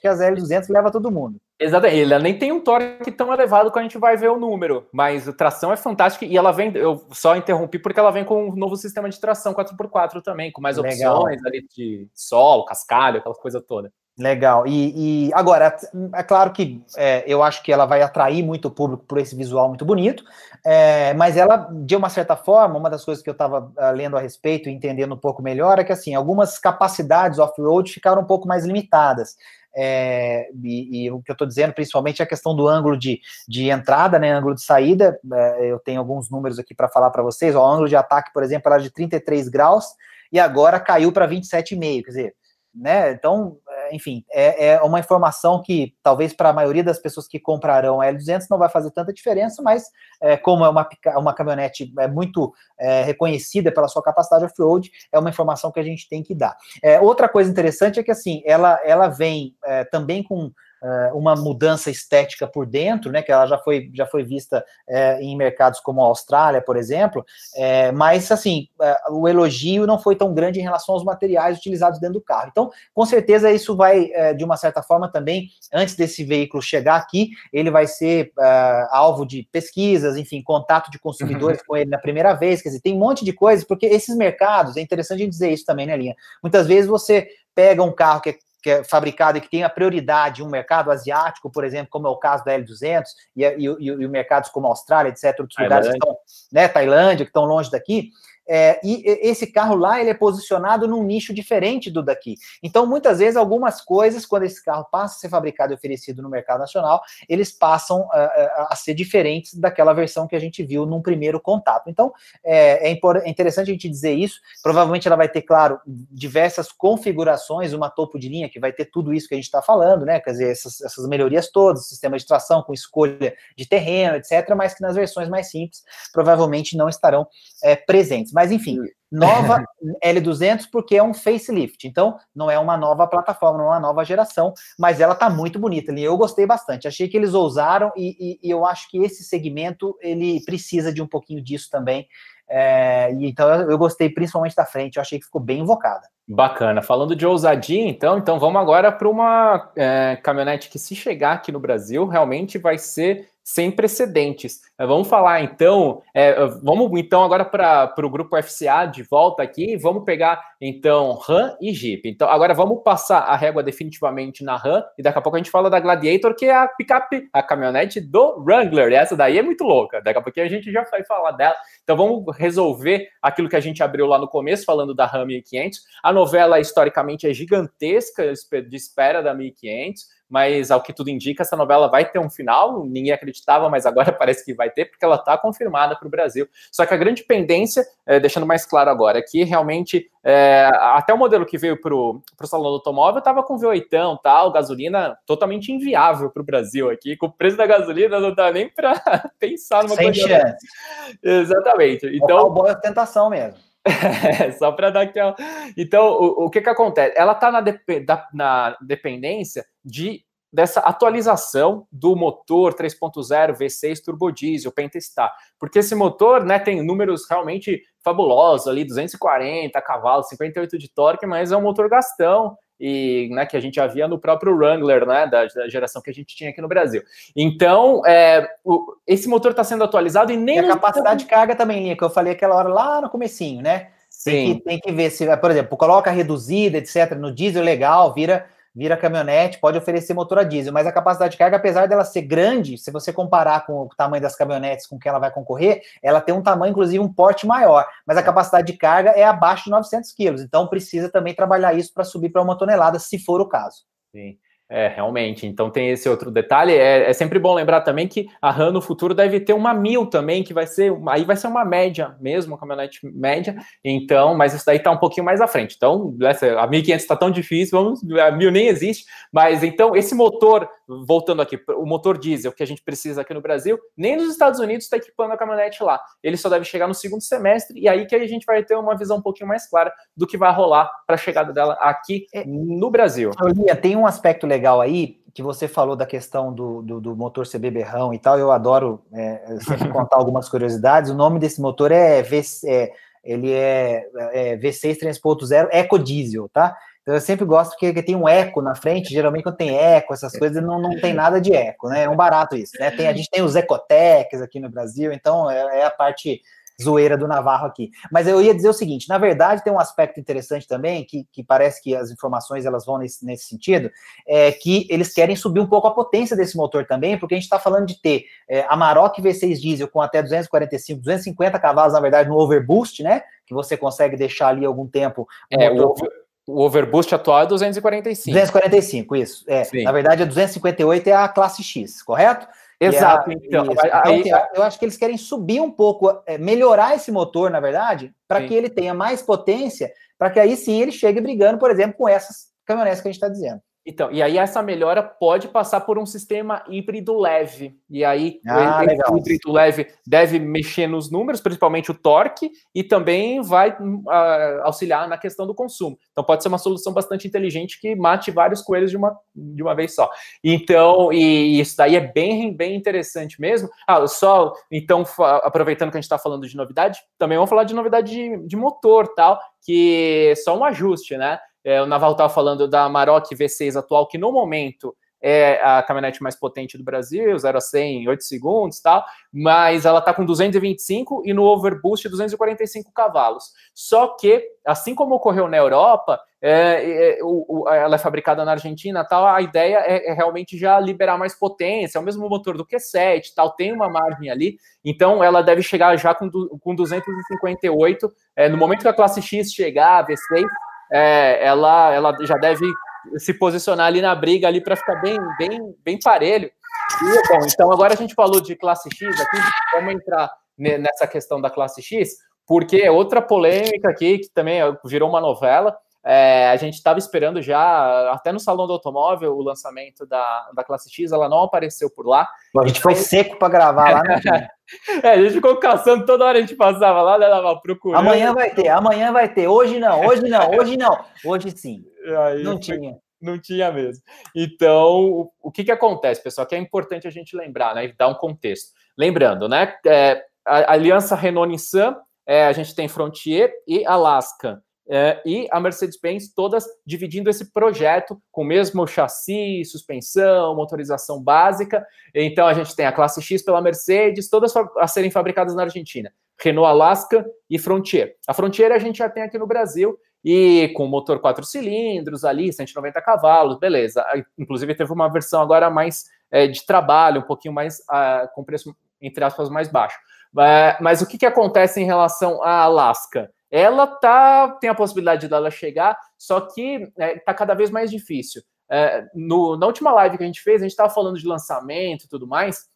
Speaker 1: que as L200 leva todo mundo.
Speaker 2: Exatamente, ela nem tem um torque tão elevado que a gente vai ver o número, mas a tração é fantástica e ela vem, eu só interrompi porque ela vem com um novo sistema de tração 4x4 também, com mais Legal. opções ali de solo, cascalho, aquela coisa toda.
Speaker 1: Legal. E, e, agora, é claro que é, eu acho que ela vai atrair muito o público por esse visual muito bonito, é, mas ela, de uma certa forma, uma das coisas que eu estava uh, lendo a respeito e entendendo um pouco melhor é que assim, algumas capacidades off-road ficaram um pouco mais limitadas. É, e, e, o que eu estou dizendo, principalmente, é a questão do ângulo de, de entrada, né, ângulo de saída. É, eu tenho alguns números aqui para falar para vocês. Ó, o ângulo de ataque, por exemplo, era de 33 graus e agora caiu para 27,5. Quer dizer, né? Então, enfim, é, é uma informação que talvez para a maioria das pessoas que comprarão a L200 não vai fazer tanta diferença, mas é, como é uma, uma caminhonete é muito é, reconhecida pela sua capacidade off-road, é uma informação que a gente tem que dar. É, outra coisa interessante é que assim, ela, ela vem é, também com uma mudança estética por dentro, né, que ela já foi, já foi vista é, em mercados como a Austrália, por exemplo, é, mas assim, é, o elogio não foi tão grande em relação aos materiais utilizados dentro do carro. Então, com certeza isso vai, de uma certa forma também, antes desse veículo chegar aqui, ele vai ser alvo de pesquisas, enfim, contato de consumidores uhum. com ele na primeira vez, quer dizer, tem um monte de coisas, porque esses mercados, é interessante a gente dizer isso também, né, Linha? Muitas vezes você pega um carro que é que é fabricado e que tem a prioridade em um mercado asiático, por exemplo, como é o caso da L200, e, e, e, e mercados como a Austrália, etc., outros lugares que estão, né, Tailândia, que estão longe daqui, é, e esse carro lá ele é posicionado num nicho diferente do daqui. Então, muitas vezes, algumas coisas, quando esse carro passa a ser fabricado e oferecido no mercado nacional, eles passam uh, a ser diferentes daquela versão que a gente viu num primeiro contato. Então, é, é, é, interessante a gente dizer isso. Provavelmente ela vai ter, claro, diversas configurações, uma topo de linha que vai ter tudo isso que a gente está falando, né? Quer dizer, essas, essas melhorias todas, sistema de tração com escolha de terreno, etc., mas que nas versões mais simples provavelmente não estarão é, presentes. Mas enfim, nova L200 porque é um facelift. Então, não é uma nova plataforma, não é uma nova geração, mas ela tá muito bonita ali. Eu gostei bastante. Achei que eles ousaram e, e, e eu acho que esse segmento ele precisa de um pouquinho disso também. É, e então eu, eu, gostei principalmente da frente, eu achei que ficou bem invocada.
Speaker 2: Bacana. Falando de ousadia, então, então vamos agora para uma é, caminhonete que, se chegar aqui no Brasil, realmente vai ser sem precedentes. É, vamos falar então, é, vamos então agora para o grupo FCA de volta aqui, vamos pegar então RAM e Jeep. Então agora vamos passar a régua definitivamente na RAM e daqui a pouco a gente fala da Gladiator, que é a picape, a caminhonete do Wrangler. E essa daí é muito louca. Daqui a pouquinho a gente já vai falar dela. Então vamos resolver aquilo que a gente abriu lá no começo, falando da RAM 1500. A novela historicamente é gigantesca de espera da 1500 mas ao que tudo indica, essa novela vai ter um final. Ninguém acreditava, mas agora parece que vai ter, porque ela está confirmada para o Brasil. Só que a grande pendência, é, deixando mais claro agora, é que realmente é, até o modelo que veio para o salão do automóvel estava com V8 tal, gasolina totalmente inviável para o Brasil aqui. Com o preço da gasolina não dá nem para pensar numa
Speaker 1: Sem coisa. Chance.
Speaker 2: Exatamente. Então,
Speaker 1: o boa tentação mesmo.
Speaker 2: só para dar aquela. Então, o, o que que acontece? Ela está na, na dependência de dessa atualização do motor 3.0 V6 turbo diesel Pentastar, porque esse motor, né, tem números realmente fabulosos ali, 240 cavalos, 58 de torque, mas é um motor gastão e né, que a gente já via no próprio Wrangler, né, da, da geração que a gente tinha aqui no Brasil. Então, é, o, esse motor está sendo atualizado e nem...
Speaker 1: E a capacidade de carga também, Linha, que eu falei aquela hora lá no comecinho, né? Sim. Tem que, tem que ver se, por exemplo, coloca reduzida, etc, no diesel legal, vira vira caminhonete, pode oferecer motor a diesel, mas a capacidade de carga, apesar dela ser grande, se você comparar com o tamanho das caminhonetes com que ela vai concorrer, ela tem um tamanho, inclusive, um porte maior, mas a capacidade de carga é abaixo de 900 quilos, então precisa também trabalhar isso para subir para uma tonelada, se for o caso.
Speaker 2: Sim. É, realmente. Então tem esse outro detalhe. É, é, sempre bom lembrar também que a RAM no futuro deve ter uma mil também, que vai ser. Aí vai ser uma média mesmo, uma caminhonete média. Então, mas isso daí tá um pouquinho mais à frente. Então, essa, a 1500 está tão difícil, vamos, a mil nem existe. Mas então, esse motor, voltando aqui, o motor diesel que a gente precisa aqui no Brasil, nem nos Estados Unidos está equipando a caminhonete lá. Ele só deve chegar no segundo semestre, e aí que a gente vai ter uma visão um pouquinho mais clara do que vai rolar para a chegada dela aqui é. no Brasil.
Speaker 1: Lia, tem um aspecto legal legal aí, que você falou da questão do, do, do motor ser beberrão e tal, eu adoro é, sempre contar algumas curiosidades. O nome desse motor é, v, é ele é, é V6 3.0 Eco Diesel, tá? Então eu sempre gosto porque tem um eco na frente, geralmente quando tem eco, essas coisas, não, não tem nada de eco, né? É um barato isso, né? Tem, a gente tem os ecotecs aqui no Brasil, então é, é a parte zoeira do Navarro aqui. Mas eu ia dizer o seguinte, na verdade tem um aspecto interessante também, que, que parece que as informações elas vão nesse, nesse sentido, é que eles querem subir um pouco a potência desse motor também, porque a gente está falando de ter é, a Maroc V6 diesel com até 245, 250 cavalos, na verdade, no overboost, né, que você consegue deixar ali algum tempo...
Speaker 2: É, o, o overboost atual é 245.
Speaker 1: 245, isso. É, na verdade, a 258 é a classe X, correto?
Speaker 2: Exato. então,
Speaker 1: aí, então eu acho que eles querem subir um pouco, é, melhorar esse motor, na verdade, para que ele tenha mais potência, para que aí sim ele chegue brigando, por exemplo, com essas caminhonetes que a gente está dizendo.
Speaker 2: Então, e aí essa melhora pode passar por um sistema híbrido leve. E aí
Speaker 1: ah,
Speaker 2: o híbrido leve deve mexer nos números, principalmente o torque, e também vai uh, auxiliar na questão do consumo. Então pode ser uma solução bastante inteligente que mate vários coelhos de uma, de uma vez só. Então, e, isso daí é bem, bem interessante mesmo. Ah, só então, aproveitando que a gente está falando de novidade, também vamos falar de novidade de, de motor tal, que é só um ajuste, né? É, o Naval estava falando da Maroc V6 atual, que no momento é a caminhonete mais potente do Brasil, 0 a 100 em 8 segundos tal, mas ela está com 225 e no overboost 245 cavalos. Só que, assim como ocorreu na Europa, é, é, o, ela é fabricada na Argentina tal, a ideia é, é, realmente já liberar mais potência, é o mesmo motor do Q7 tal, tem uma margem ali, então ela deve chegar já com, com 258, é, no momento que a classe X chegar, a V6, é, ela, ela já deve se posicionar ali na briga ali para ficar bem, bem, bem parelho. E, bom, então agora a gente falou de classe X aqui, vamos entrar nessa questão da classe X, porque é outra polêmica aqui que também virou uma novela. É, a gente estava esperando já, até no Salão do Automóvel, o lançamento da, da classe X, ela não apareceu por lá.
Speaker 1: a gente foi seco para gravar lá. Né?
Speaker 2: é, a gente ficou caçando toda hora, a gente passava lá, né, procurando.
Speaker 1: Amanhã vai ter, amanhã vai ter. Hoje não, hoje não, hoje não. Hoje sim.
Speaker 2: Aí, não tinha. Não tinha mesmo. Então, o que, que acontece, pessoal? Que é importante a gente lembrar, né? E dar um contexto. Lembrando, né? É, a Aliança Renault-Nissan, é, a gente tem Frontier e Alaska. É, e a Mercedes-Benz, todas dividindo esse projeto com o mesmo chassi, suspensão, motorização básica. Então a gente tem a classe X pela Mercedes, todas a serem fabricadas na Argentina. Renault Alaska e Frontier. A Frontier a gente já tem aqui no Brasil e com motor quatro cilindros ali, 190 cavalos, beleza. Inclusive teve uma versão agora mais é, de trabalho, um pouquinho mais uh, com preço entre aspas mais baixo. Uh, mas o que, que acontece em relação à Alaska? Ela tá, tem a possibilidade dela chegar, só que é, tá cada vez mais difícil. É, no, na última live que a gente fez, a gente estava falando de lançamento e tudo mais,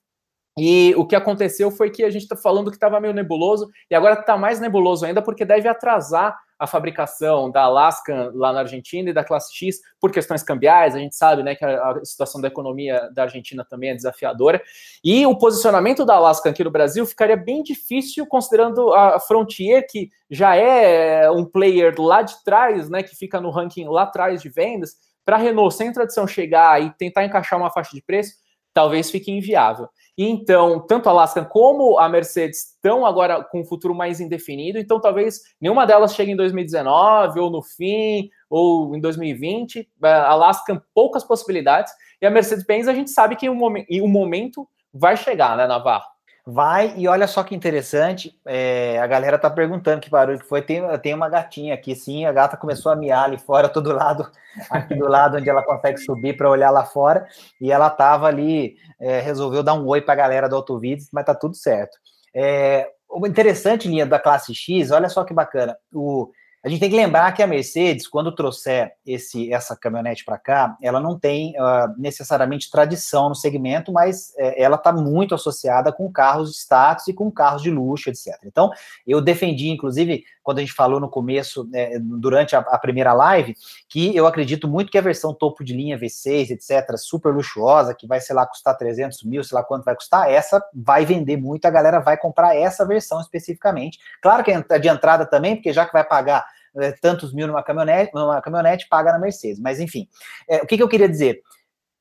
Speaker 2: e o que aconteceu foi que a gente está falando que estava meio nebuloso, e agora está mais nebuloso ainda, porque deve atrasar a fabricação da Alaska lá na Argentina e da classe X por questões cambiais. A gente sabe né, que a, a, situação da economia da Argentina também é desafiadora. E o posicionamento da Alaska aqui no Brasil ficaria bem difícil, considerando a Frontier, que já é um player lá de trás, né, que fica no ranking lá atrás de vendas. Para a Renault, sem tradição, chegar e tentar encaixar uma faixa de preço, talvez fique inviável. E então, tanto a Alaska como a Mercedes estão agora com um futuro mais indefinido, então talvez nenhuma delas chegue em 2019, ou no fim, ou em 2020. A Alaska, poucas possibilidades. E a Mercedes-Benz, a gente sabe que em um momento vai chegar, né, Navarro?
Speaker 1: Vai, e olha só que interessante, é, a galera tá perguntando que barulho que foi. Tem, tem uma gatinha aqui, sim, a gata começou a miar ali fora, todo lado, aqui do lado onde ela consegue subir para olhar lá fora, e ela tava ali, é, resolveu dar um oi para a galera do Autovides, mas tá tudo certo. É, interessante, linha da classe X, olha só que bacana, o, a gente tem que lembrar que a Mercedes, quando trouxer esse, essa caminhonete para cá, ela não tem uh, necessariamente tradição no segmento, mas é, ela está muito associada com carros de status e com carros de luxo, etc. Então, eu defendi, inclusive, quando a gente falou no começo, é, durante a, a, primeira live, que eu acredito muito que a versão topo de linha V6, etc., super luxuosa, que vai, sei lá, custar 300 mil, sei lá quanto vai custar, essa vai vender muito, a galera vai comprar essa versão especificamente. Claro que é de entrada também, porque já que vai pagar é, tantos mil numa caminhonete, numa caminhonete, paga na Mercedes. Mas enfim, é, o que, que, eu queria dizer?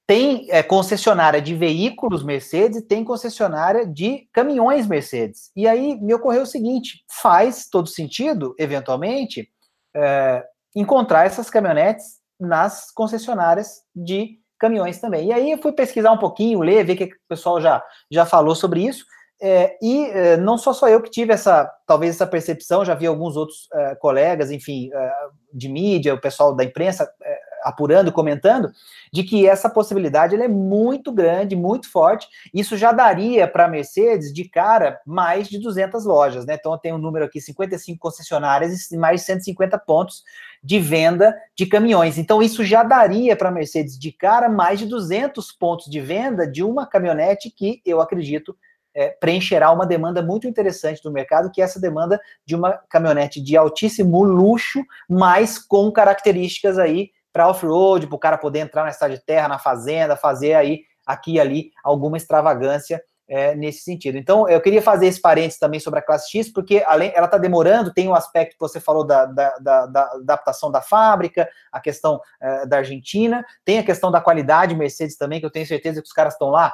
Speaker 1: Tem é, concessionária de veículos Mercedes e tem concessionária de caminhões Mercedes. E aí me ocorreu o seguinte: faz todo sentido, eventualmente, é, encontrar essas caminhonetes nas concessionárias de caminhões também. E aí eu fui pesquisar um pouquinho, ler, ver o que o pessoal já, já falou sobre isso. É, e é, não sou só eu que tive essa, talvez essa percepção, já vi alguns outros é, colegas, enfim, é, de mídia, o pessoal da imprensa é, apurando, comentando, de que essa possibilidade é muito grande, muito forte. Isso já daria para a Mercedes, de cara, mais de 200 lojas, né? Então, eu tenho um número aqui, 55 concessionárias e mais de 150 pontos de venda de caminhões. Então, isso já daria para a Mercedes, de cara, mais de 200 pontos de venda de uma caminhonete que eu acredito é, preencherá uma demanda muito interessante do mercado, que é essa demanda de uma caminhonete de altíssimo luxo, mas com características aí para off-road, para o cara poder entrar na estrada de terra, na fazenda, fazer aí aqui e ali alguma extravagância é, nesse sentido. Então, eu queria fazer esse parênteses também sobre a classe X, porque além, ela está demorando, tem o um aspecto que você falou da, da, da, da, adaptação da fábrica, a questão é, da Argentina, tem a questão da qualidade Mercedes também, que eu tenho certeza que os caras estão lá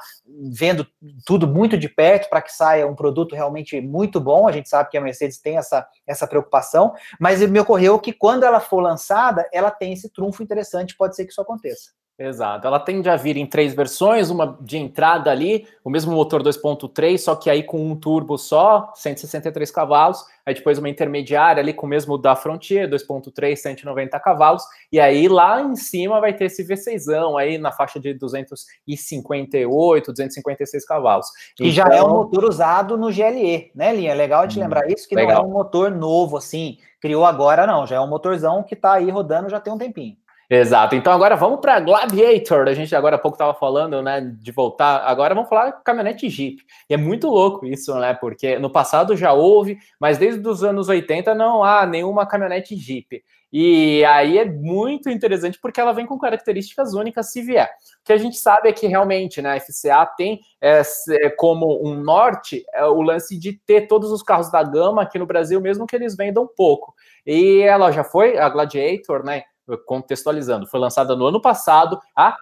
Speaker 1: vendo tudo muito de perto para que saia um produto realmente muito bom. A gente sabe que a Mercedes tem essa, essa preocupação, mas me ocorreu que quando ela for lançada, ela tem esse trunfo interessante, pode ser que isso aconteça.
Speaker 2: Exato. Ela tende a vir em três versões, uma de entrada ali, o mesmo motor 2.3, só que aí com um turbo só, 163 cavalos, aí depois uma intermediária ali com o mesmo da Frontier, 2.3, 190 cavalos, e aí lá em cima vai ter esse V6ão aí na faixa de 258, 256 cavalos.
Speaker 1: Que então, já é um então motor usado no GLE, né, Linha? É legal te hum, lembrar isso, que legal. não é um motor novo assim, criou agora não, já é um motorzão que tá aí rodando já tem um tempinho.
Speaker 2: Exato. Então agora vamos para Gladiator. A gente agora há pouco estava falando, né, de voltar. Agora vamos falar caminhonete Jeep. E é muito louco isso, né? Porque no passado já houve, mas desde os anos 80 não há nenhuma caminhonete Jeep. E aí é muito interessante porque ela vem com características únicas se vier. O que a gente sabe é que realmente, né, a FCA tem é, como um norte é, o lance de ter todos os carros da gama aqui no Brasil, mesmo que eles vendam pouco. E ela já foi a Gladiator, né? Contextualizando, foi lançada no ano passado a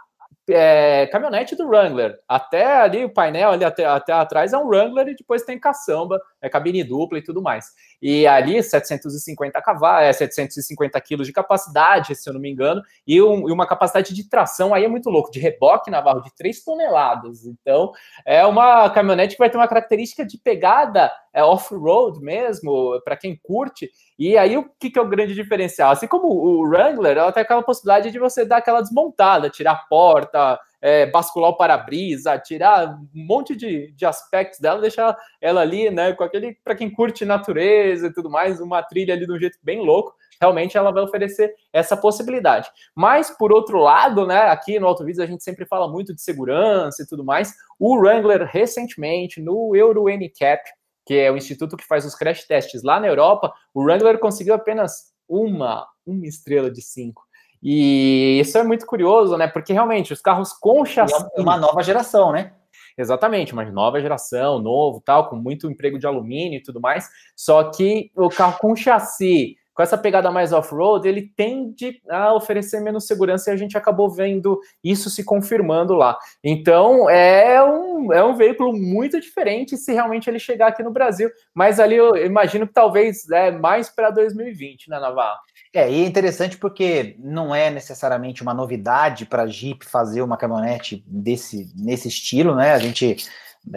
Speaker 2: é, caminhonete do Wrangler. Até ali o painel ali até, até atrás é um Wrangler e depois tem caçamba, é cabine dupla e tudo mais. E ali 750 cavalos, é, 750 quilos de capacidade, se eu não me engano, e, um, e, uma capacidade de tração aí é muito louco, de reboque navarro de 3 toneladas. Então, é uma caminhonete que vai ter uma característica de pegada é, off-road mesmo, para quem curte. E aí, o que, que é o grande diferencial? Assim como o Wrangler, ela tem aquela possibilidade de você dar aquela desmontada, tirar a porta, é, bascular o para-brisa, tirar um monte de, de aspectos dela, deixar ela ali, né, com aquele, para quem curte natureza e tudo mais, uma trilha ali de um jeito bem louco, realmente ela vai oferecer essa possibilidade. Mas, por outro lado, né, aqui no Auto a gente sempre fala muito de segurança e tudo mais, o Wrangler, recentemente, no Euro NCAP, que é o instituto que faz os crash tests lá na Europa, o Wrangler conseguiu apenas uma, uma estrela de cinco. E isso é muito curioso, né? Porque realmente os carros com chassi.
Speaker 1: É uma nova geração, né?
Speaker 2: Exatamente, uma nova geração, novo, tal, com muito emprego de alumínio e tudo mais. Só que o carro com chassi com essa pegada mais off-road, ele tende a oferecer menos segurança e a gente acabou vendo isso se confirmando lá. Então, é um, é um veículo muito diferente se realmente ele chegar aqui no Brasil, mas ali eu imagino que talvez é mais para 2020, né, Navarro?
Speaker 1: É, e é interessante porque não é necessariamente uma novidade para a Jeep fazer uma caminhonete desse, nesse estilo, né? A gente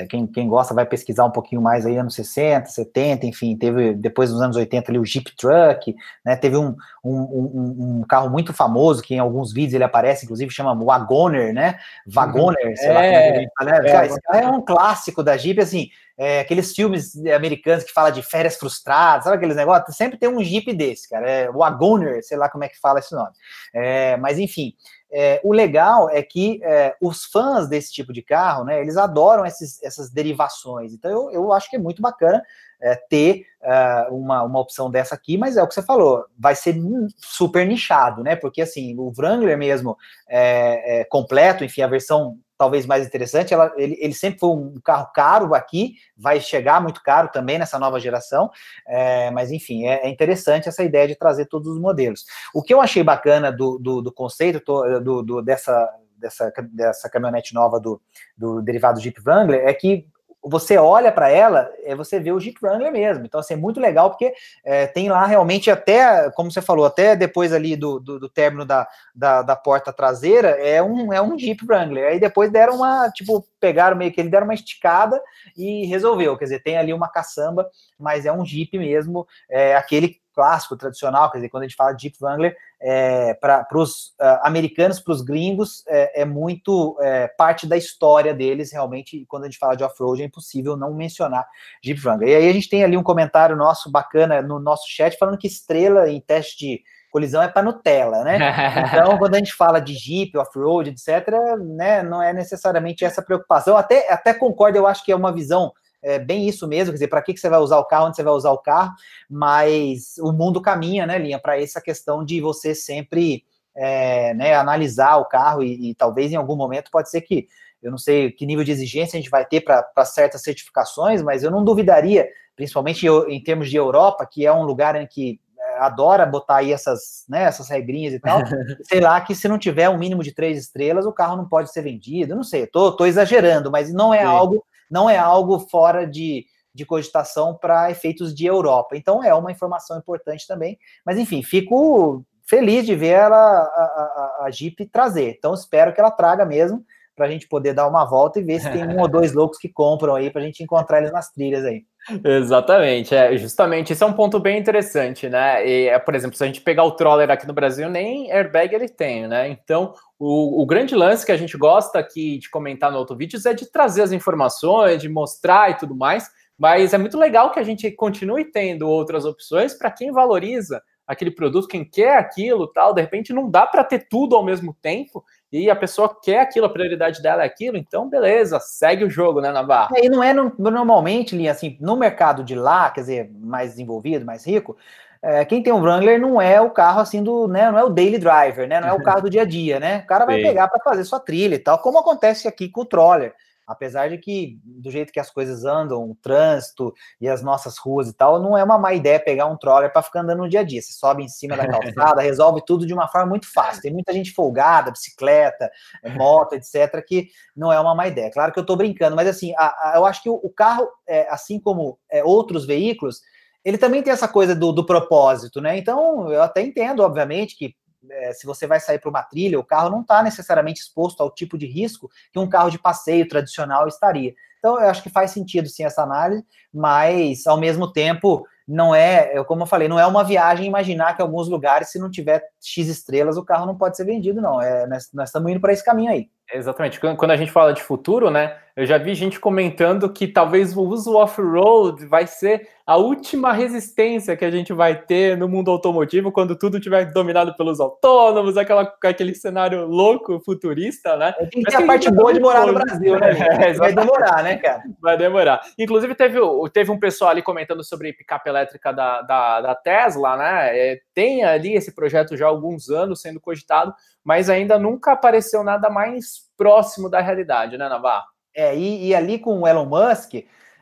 Speaker 1: quem, quem gosta vai pesquisar um pouquinho mais aí, anos 60, 70, enfim, teve depois dos anos 80 ali o Jeep Truck, né? Teve um, um, um, um carro muito famoso que em alguns vídeos ele aparece, inclusive chama Wagoner, né? Wagoner, uhum. sei é, lá como é que ele fala. Né? É, esse carro é um clássico da Jeep, assim, é, aqueles filmes americanos que fala de férias frustradas, sabe aqueles negócios? Sempre tem um Jeep desse, cara. É Wagoner, sei lá como é que fala esse nome. É, mas enfim, é, o legal é que é, os fãs desse tipo de carro, né, eles adoram esses, essas derivações. Então eu, eu acho que é muito bacana é, ter é, uma, uma opção dessa aqui, mas é o que você falou, vai ser super nichado, né? Porque assim, o Wrangler mesmo é, é completo, enfim, a versão talvez mais interessante. Ela, ele, ele, sempre foi um carro caro aqui, vai chegar muito caro também nessa nova geração, é, mas enfim, é, é, interessante essa ideia de trazer todos os modelos. O que eu achei bacana do, do, do conceito do, do, dessa, dessa, dessa caminhonete nova do, do derivado Jeep Wrangler é que você olha para ela, é, você vê o Jeep Wrangler mesmo. Então, assim, é muito legal, porque é, tem lá realmente até, como você falou, até depois ali do, do, do término da, da, da, porta traseira, é um, é um Jeep Wrangler. Aí depois deram uma, tipo, pegaram meio que ele deram uma esticada e resolveu. Quer dizer, tem ali uma caçamba, mas é um Jeep mesmo, é aquele clássico, tradicional, quer dizer, quando a gente fala Jeep Wrangler, é, para os uh, americanos, para os gringos, é, é muito é, parte da história deles, realmente, quando a gente fala de off-road, é impossível não mencionar Jeep Wrangler. E aí a gente tem ali um comentário nosso bacana no nosso chat, falando que estrela em teste de colisão é para Nutella, né? Então, quando a gente fala de Jeep, off-road, etc., né, não é necessariamente essa preocupação. Até, até concordo, eu acho que é uma visão é bem isso mesmo, quer dizer, para que, que você vai usar o carro, onde você vai usar o carro, mas o mundo caminha, né, Linha, para essa questão de você sempre é, né, analisar o carro e, e, talvez em algum momento pode ser que, eu não sei que nível de exigência a gente vai ter para certas certificações, mas eu não duvidaria, principalmente em termos de Europa, que é um lugar em que é, adora botar aí essas, né, essas regrinhas e tal, sei lá, que se não tiver um mínimo de três estrelas, o carro não pode ser vendido, não sei, tô, tô exagerando, mas não é Sim. algo não é algo fora de, de cogitação para efeitos de Europa. Então é uma informação importante também. Mas enfim, fico feliz de ver ela, a, a, a Jeep trazer. Então espero que ela traga mesmo para a gente poder dar uma volta e ver se tem um ou dois loucos que compram aí para a gente encontrar eles nas trilhas aí.
Speaker 2: Exatamente, é justamente isso é um ponto bem interessante, né? E, é, por exemplo, se a gente pegar o Troller aqui no Brasil, nem airbag ele tem, né? Então, o, o grande lance que a gente gosta aqui de comentar no outro vídeo é de trazer as informações, de mostrar e tudo mais, mas é muito legal que a gente continue tendo outras opções para quem valoriza aquele produto, quem quer aquilo, tal. De repente, não dá para ter tudo ao mesmo tempo e a pessoa quer aquilo, a prioridade dela é aquilo, então beleza, segue o jogo, né, Navarro?
Speaker 1: É, e não é no, normalmente, Linha, assim, no mercado de lá, quer dizer, mais desenvolvido, mais rico, é, quem tem um Wrangler não é o carro assim do, né, não é o daily driver, né, não é o carro do dia a dia, né? O cara vai Sim. pegar para fazer sua trilha e tal, como acontece aqui com o Troller. Apesar de que, do jeito que as coisas andam, o trânsito e as nossas ruas e tal, não é uma má ideia pegar um troller para ficar andando no dia a dia. Você sobe em cima da calçada, resolve tudo de uma forma muito fácil. Tem muita gente folgada, bicicleta, eh, moto, etc., que não é uma má ideia. Claro que eu estou brincando, mas assim, a, a, eu acho que o, o carro, é, assim como é, outros veículos, ele também tem essa coisa do, do propósito, né? Então, eu até entendo, obviamente, que é, se você vai sair para uma trilha, o carro não está necessariamente exposto ao tipo de risco que um carro de passeio tradicional estaria. Então, eu acho que faz sentido sim essa análise, mas ao mesmo tempo não é, como eu falei, não é uma viagem imaginar que alguns lugares, se não tiver X estrelas, o carro não pode ser vendido, não. É, nós, nós estamos indo para esse caminho aí.
Speaker 2: Exatamente. Quando a gente fala de futuro, né? Eu já vi gente comentando que talvez o uso off-road vai ser a última resistência que a gente vai ter no mundo automotivo quando tudo tiver dominado pelos autônomos, aquela, aquele cenário louco, futurista, né?
Speaker 1: Tem que ter a parte boa de morar no Brasil, né? É, vai demorar, né, cara?
Speaker 2: Vai demorar. Inclusive, teve, teve um pessoal ali comentando sobre picape elétrica da, da, da Tesla, né? É, tem ali esse projeto já alguns anos sendo cogitado, mas ainda nunca apareceu nada mais próximo da realidade, né, Navarro?
Speaker 1: É, e, e, ali com o Elon Musk,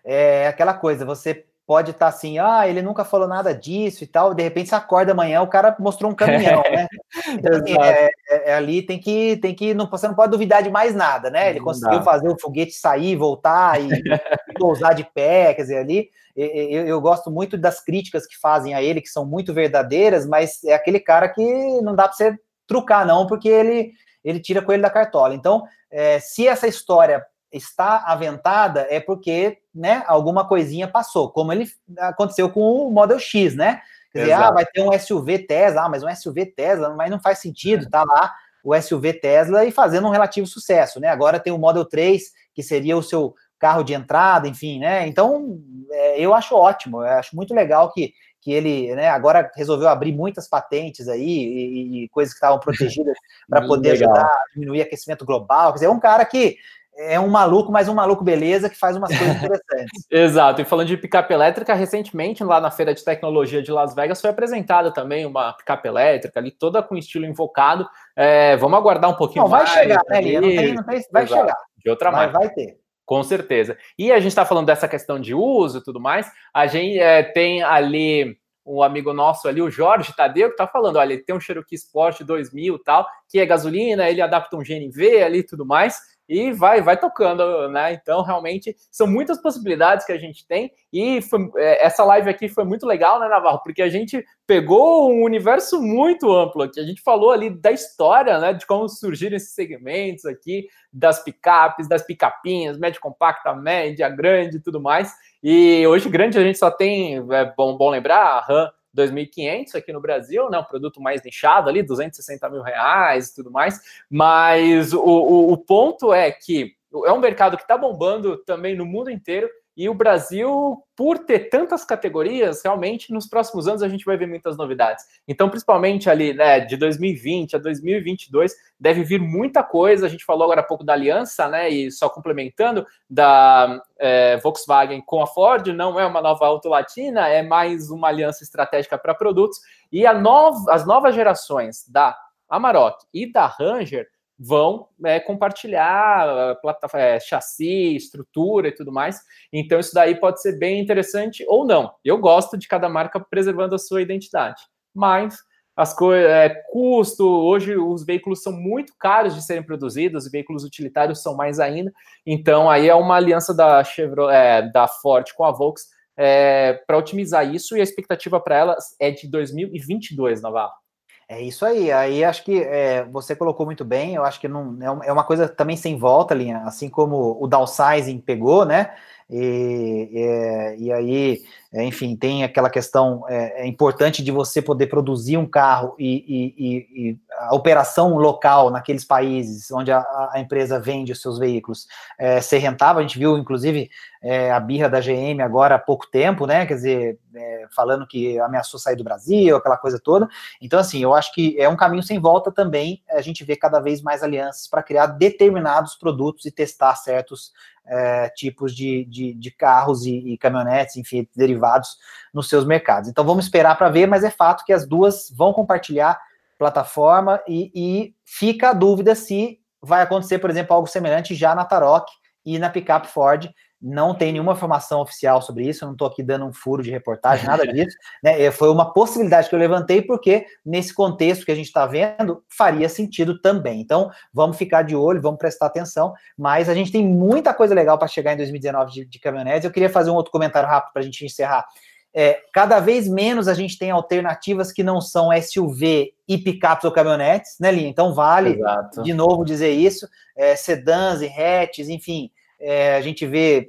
Speaker 1: é aquela coisa, você pode estar tá assim, ah, ele nunca falou nada disso e tal, de repente você acorda amanhã, o cara mostrou um caminhão, né? Então, assim, é, é, é, ali tem que, tem que, não, você não pode duvidar de mais nada, né? Ele não conseguiu dá. fazer o foguete sair, voltar e, e pousar de pé, quer dizer, ali eu, eu, gosto muito das críticas que fazem a ele, que são muito verdadeiras, mas é aquele cara que não dá para você trucar, não, porque ele, ele tira coelho da cartola. Então, é, se essa história está aventada é porque, né, alguma coisinha passou, como ele aconteceu com o Model X, né? Quer dizer, ah, vai ter um SUV Tesla, ah, mas um SUV Tesla, mas não faz sentido, tá lá o SUV Tesla e fazendo um relativo sucesso, né? Agora tem o Model 3, que seria o seu carro de entrada, enfim, né? Então, é, eu acho ótimo, eu acho muito legal que, que ele, né, agora resolveu abrir muitas patentes aí e, e coisas que estavam protegidas para poder legal. ajudar a diminuir aquecimento global. Quer dizer, é um cara que é um maluco, mas um maluco beleza que faz umas coisas interessantes.
Speaker 2: Exato. E falando de picape elétrica, recentemente lá na feira de tecnologia de Las Vegas foi apresentada também uma picape elétrica ali toda com estilo invocado. É, vamos aguardar um pouquinho
Speaker 1: não, mais. Vai chegar, né, Lia? Não tem, não tem, vai Exato. chegar.
Speaker 2: De outra
Speaker 1: mas
Speaker 2: marca.
Speaker 1: Vai ter.
Speaker 2: Com certeza. E a gente está falando dessa questão de uso e tudo mais. A gente é, tem ali um amigo nosso ali, o Jorge Tadeu, que está falando, olha, ele tem um Cherokee Sport 2000 tal, que é gasolina, ele adapta um GNV ali e tudo mais e vai, vai tocando, né? Então, realmente, são muitas possibilidades que a gente tem. E foi, é, essa live aqui foi muito legal, né, Navarro? Porque a gente pegou um universo muito amplo aqui. A gente falou ali da história, né? De como surgiram esses segmentos aqui, das picapes, das picapinhas, média compacta, média, grande e tudo mais. E hoje, grande, a gente só tem, é bom, bom lembrar, a RAM 2.500 aqui no Brasil, né? Um produto mais nichado ali, 260 mil reais e tudo mais. Mas o, o, o ponto é que é um mercado que está bombando também no mundo inteiro e o Brasil, por ter tantas categorias, realmente nos próximos anos a gente vai ver muitas novidades. Então, principalmente ali, né, de 2020 a 2022, deve vir muita coisa. A gente falou agora há pouco da aliança, né, e só complementando, da é, Volkswagen com a Ford, não é uma nova Auto Latina, é mais uma aliança estratégica para produtos. E as novas gerações da Amarok e da Ranger vão é, compartilhar plataforma, é, chassi, estrutura e tudo mais. Então, isso daí pode ser bem interessante ou não. Eu gosto de cada marca preservando a sua identidade, mas as coisas, é, custo, hoje os veículos são muito caros de serem produzidos, os veículos utilitários são mais ainda. Então, aí é uma aliança da Chevrolet, é, da Ford com a Volks é, para otimizar isso e a expectativa para elas é de 2022, Navarro.
Speaker 1: É isso aí. Aí acho que é, você colocou muito bem. Eu acho que não é, é uma coisa também sem volta, linha. Assim como o downsizing pegou, né? E, e, e aí, enfim, tem aquela questão é, é, importante de você poder produzir um carro e, e a operação local naqueles países onde a, a empresa vende os seus veículos é, ser rentável. A gente viu, inclusive, é, a birra da GM agora há pouco tempo, né? Quer dizer, é, falando que ameaçou sair do Brasil, aquela coisa toda. Então, assim, eu acho que é um caminho sem volta também a gente vê cada vez mais alianças para criar determinados produtos e testar certos é, tipos de, de, de carros e, e, caminhonetes, enfim, derivados nos seus mercados. Então, vamos esperar para ver, mas é fato que as duas vão compartilhar plataforma e, e fica a dúvida se vai acontecer, por exemplo, algo semelhante já na Tarok e na Pickup Ford, não tem nenhuma informação oficial sobre isso, eu não estou aqui dando um furo de reportagem, nada disso. Né? Foi uma possibilidade que eu levantei, porque nesse contexto que a gente está vendo, faria sentido também. Então, vamos ficar de olho, vamos prestar atenção, mas a gente tem muita coisa legal para chegar em 2019 de, de caminhonetes. Eu queria fazer um outro comentário rápido para a gente encerrar. é, cada vez menos a gente tem alternativas que não são SUV e picapes ou caminhonetes, né, Linha? Então vale Exato. de novo dizer isso. É, sedãs e hatches, enfim, é, a gente vê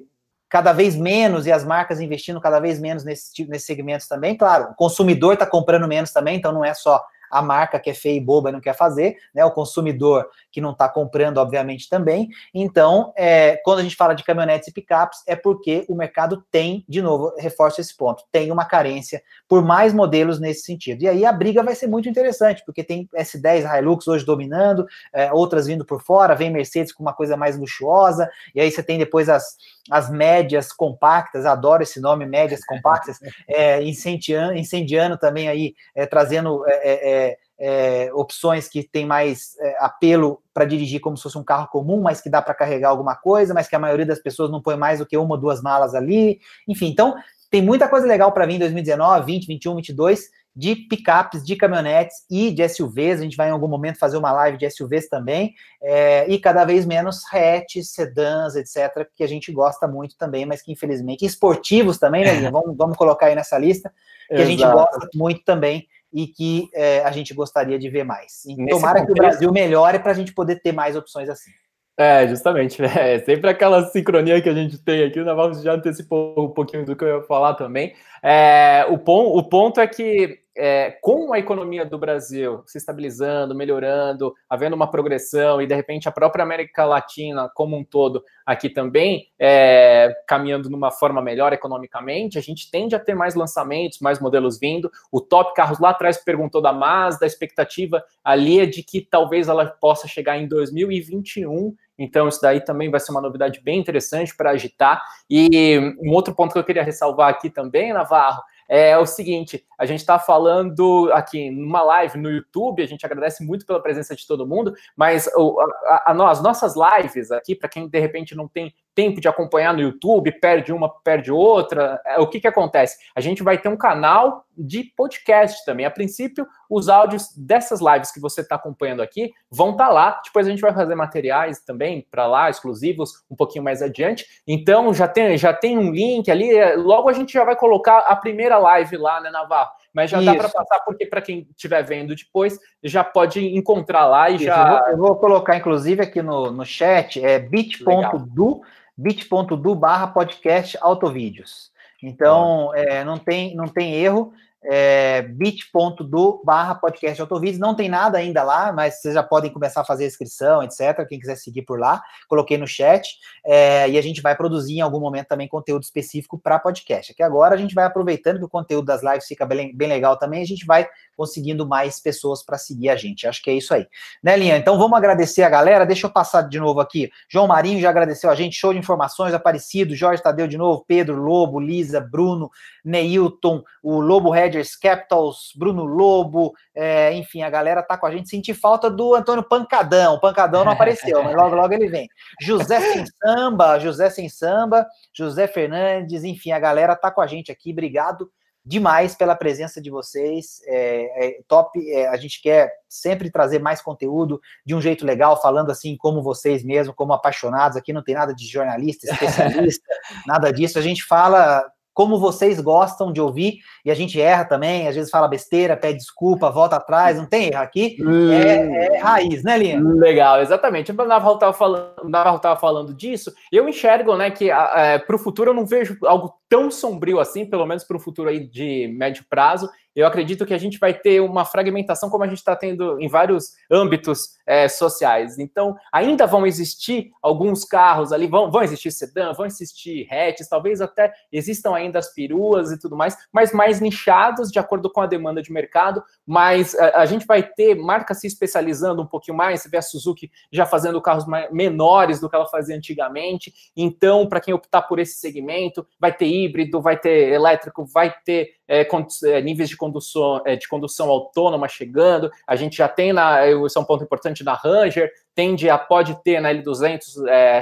Speaker 1: cada vez menos e as marcas investindo cada vez menos nesse, nesses segmentos também. Claro, o consumidor está comprando menos também, então não é só a marca que é feia e boba e não quer fazer, né? O consumidor que não está comprando, obviamente, também. Então, é, quando a gente fala de caminhonetes e picapes, é porque o mercado tem, de novo, reforço esse ponto, tem uma carência por mais modelos nesse sentido. E aí a briga vai ser muito interessante, porque tem S10 Hilux hoje dominando, é, outras vindo por fora, vem Mercedes com uma coisa mais luxuosa, e aí você tem depois as, as médias compactas, adoro esse nome, médias compactas, é, incendiando, incendiando também aí, é, trazendo é, é, opções que tem mais é, apelo para dirigir como se fosse um carro comum, mas que dá para carregar alguma coisa, mas que a maioria das pessoas não põe mais do que uma ou duas malas ali. Enfim, então tem muita coisa legal para vir em 2019, 20, 21, 22 de picapes, de caminhonetes e de SUVs. A gente vai em algum momento fazer uma live de SUVs também, é, e cada vez menos hatches, sedãs, etc., que a gente gosta muito também, mas que infelizmente, esportivos também, né, vamos, vamos colocar aí nessa lista, que Exato. a gente gosta muito também e que é, a gente gostaria de ver mais. E tomara contexto... que o Brasil melhore para a gente poder ter mais opções assim.
Speaker 2: É, justamente. É sempre aquela sincronia que a gente tem aqui. O Navarro já antecipou um pouquinho do que eu ia falar também. É, o, pon o ponto é que é, com a economia do Brasil se estabilizando, melhorando, havendo uma progressão e de repente a própria América Latina como um todo aqui também é, caminhando numa forma melhor economicamente, a gente tende a ter mais lançamentos, mais modelos vindo. O Top Carros lá atrás perguntou da Mazda, a expectativa ali é de que talvez ela possa chegar em 2021 então, isso daí também vai ser uma novidade bem interessante para agitar. E um outro ponto que eu queria ressalvar aqui também, Navarro, é o seguinte: a gente está falando aqui numa live no YouTube, a gente agradece muito pela presença de todo mundo, mas o, a, a, as nossas lives aqui, para quem de repente não tem tempo de acompanhar no YouTube, perde uma, perde outra, é, o que, que acontece? A gente vai ter um canal de podcast também. A princípio, os áudios dessas lives que você está acompanhando aqui vão estar tá lá. Depois a gente vai fazer materiais também para lá, exclusivos, um pouquinho mais adiante. Então já tem, já tem um link ali. Logo a gente já vai colocar a primeira live lá, né, Navarro? Mas já Isso. dá para passar, porque para quem estiver vendo depois, já pode encontrar lá e Isso, já.
Speaker 1: Eu vou, eu vou, colocar, inclusive, aqui no, no chat, é bit.do bit.do barra podcast autovídeos. Então, é, não, tem, não tem erro é, bit.do barra podcast autovídeos. Não tem nada ainda lá, mas vocês já podem começar a fazer a inscrição, etc. Quem quiser seguir por lá, coloquei no chat. É, e a gente vai produzir em algum momento também conteúdo específico para podcast. Aqui agora a gente vai aproveitando que o conteúdo das lives fica bem, bem legal também, a gente vai conseguindo mais pessoas para seguir a gente. Acho que é isso aí. Né, Linha? Então vamos agradecer a galera. Deixa eu passar de novo aqui. João Marinho já agradeceu a gente. Show de informações, Aparecido, Jorge Tadeu de novo, Pedro Lobo, Lisa, Bruno, Neilton, o Lobo Hedgers Capitals, Bruno Lobo, é, enfim, a galera tá com a gente. Senti falta do Antônio Pancadão. O Pancadão não apareceu, mas logo, logo ele vem. José Sem Samba, José Sem Samba, José Fernandes, enfim, a galera tá com a gente aqui. Obrigado demais pela presença de vocês. É, é top. É, a gente quer sempre trazer mais conteúdo de um jeito legal, falando assim como vocês mesmo, como apaixonados. Aqui não tem nada de jornalista, especialista, nada disso. A gente fala como vocês gostam de ouvir, e a gente erra também, às vezes fala besteira, pede desculpa, volta atrás, não tem erro aqui, é, é raiz, né, Linha?
Speaker 2: Legal, exatamente. O Navarro estava falando, falando disso, eu enxergo né, que é, para o futuro eu não vejo algo tão sombrio assim, pelo menos para o futuro aí de médio prazo, eu acredito que a gente vai ter uma fragmentação como a gente está tendo em vários âmbitos é, sociais. Então, ainda vão existir alguns carros ali, vão, vão existir sedã, vão existir hatches, talvez até existam ainda as peruas e tudo mais, mas mais nichados de acordo com a demanda de mercado. Mas a, a gente vai ter marcas se especializando um pouquinho mais. Você vê a Suzuki já fazendo carros menores do que ela fazia antigamente. Então, para quem optar por esse segmento, vai ter híbrido, vai ter elétrico, vai ter é, é níveis de condução, é, de condução autônoma chegando. A gente já tem na, isso é um ponto importante na Ranger, tende a pode ter na L200 é,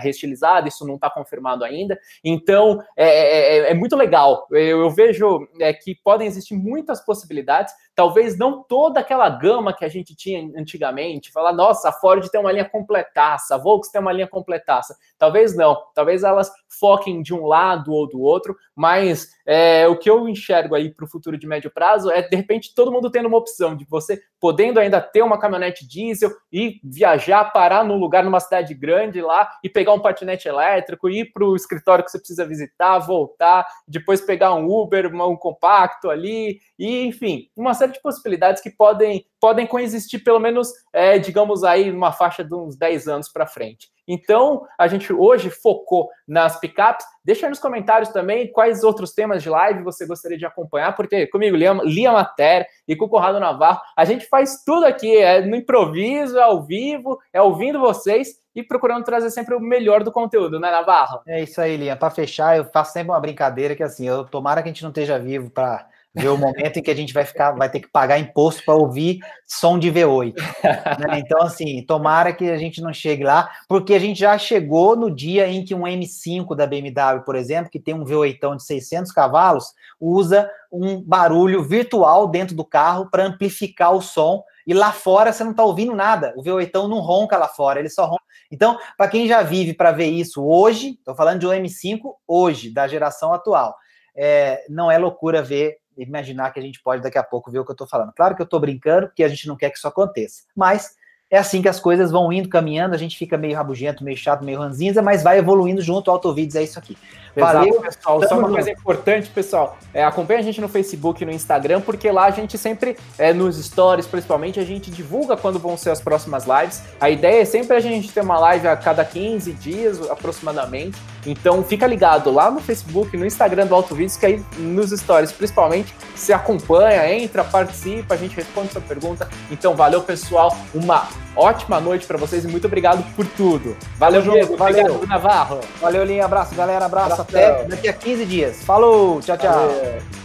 Speaker 2: isso não está confirmado ainda. Então, é, é, é, é muito legal. Eu, eu vejo é, que podem existir muitas possibilidades, talvez não toda aquela gama que a gente tinha antigamente, falar, nossa, a Ford tem uma linha completaça, a Volkswagen tem uma linha completaça. Talvez não, talvez elas foquem de um lado ou do outro, mas é, o que eu enxergo aí para o futuro de médio prazo é, de repente, todo mundo tendo uma opção de você podendo ainda ter uma caminhonete diesel e viajar, parar num lugar, numa cidade grande lá e pegar um patinete elétrico, ir para o escritório que você precisa visitar, voltar, depois pegar um Uber, um compacto ali, e enfim, uma série de possibilidades que podem, podem coexistir, pelo menos, é, digamos aí, numa faixa de uns 10 anos para frente. Então, a gente hoje focou nas picapes. Deixa aí nos comentários também quais outros temas de live você gostaria de acompanhar, porque comigo, Lia, Mater e com o Conrado Navarro, a gente faz tudo aqui, é no improviso, é ao vivo, é ouvindo vocês e procurando trazer sempre o melhor do conteúdo, né, Navarro?
Speaker 1: É isso aí, Lia. Para fechar, eu faço sempre uma brincadeira que assim, eu tomara que a gente não esteja vivo para ver o momento em que a gente vai ficar, vai ter que pagar imposto para ouvir som de V8. Né? Então, assim, tomara que a gente não chegue lá, porque a gente já chegou no dia em que um M5 da BMW, por exemplo, que tem um V8 de 600 cavalos, usa um barulho virtual dentro do carro para amplificar o som. E lá fora você não está ouvindo nada. O V8 não ronca lá fora, ele só ronca. Então, para quem já vive para ver isso hoje, estou falando de um M5 hoje, da geração atual, é, não é loucura ver imaginar que a gente pode daqui a pouco ver o que eu estou falando. Claro que eu estou brincando, porque a gente não quer que isso aconteça. Mas é assim que as coisas vão indo, caminhando, a gente fica meio rabugento, meio chato, meio ranzinza, mas vai evoluindo junto, o Autovídeos é isso aqui.
Speaker 2: Valeu, pessoal. Só uma coisa importante, pessoal. É, acompanha a gente no Facebook e no Instagram, porque lá a gente sempre, é, nos stories principalmente, a gente divulga quando vão ser as próximas lives. A ideia é sempre a gente ter uma live a cada 15 dias, aproximadamente. Então fica ligado lá no Facebook, no Instagram do Auto Vídeos, que aí nos stories, principalmente, se acompanha, entra, participa, a gente responde sua pergunta. Então valeu, pessoal. Uma ótima noite para vocês e muito obrigado por tudo. Valeu, Diego. Valeu, obrigado,
Speaker 1: Navarro. Valeu, Linha. Abraço, galera. Abraço. Abraço. Até daqui a 15 dias. Falou. Tchau, tchau. Valeu.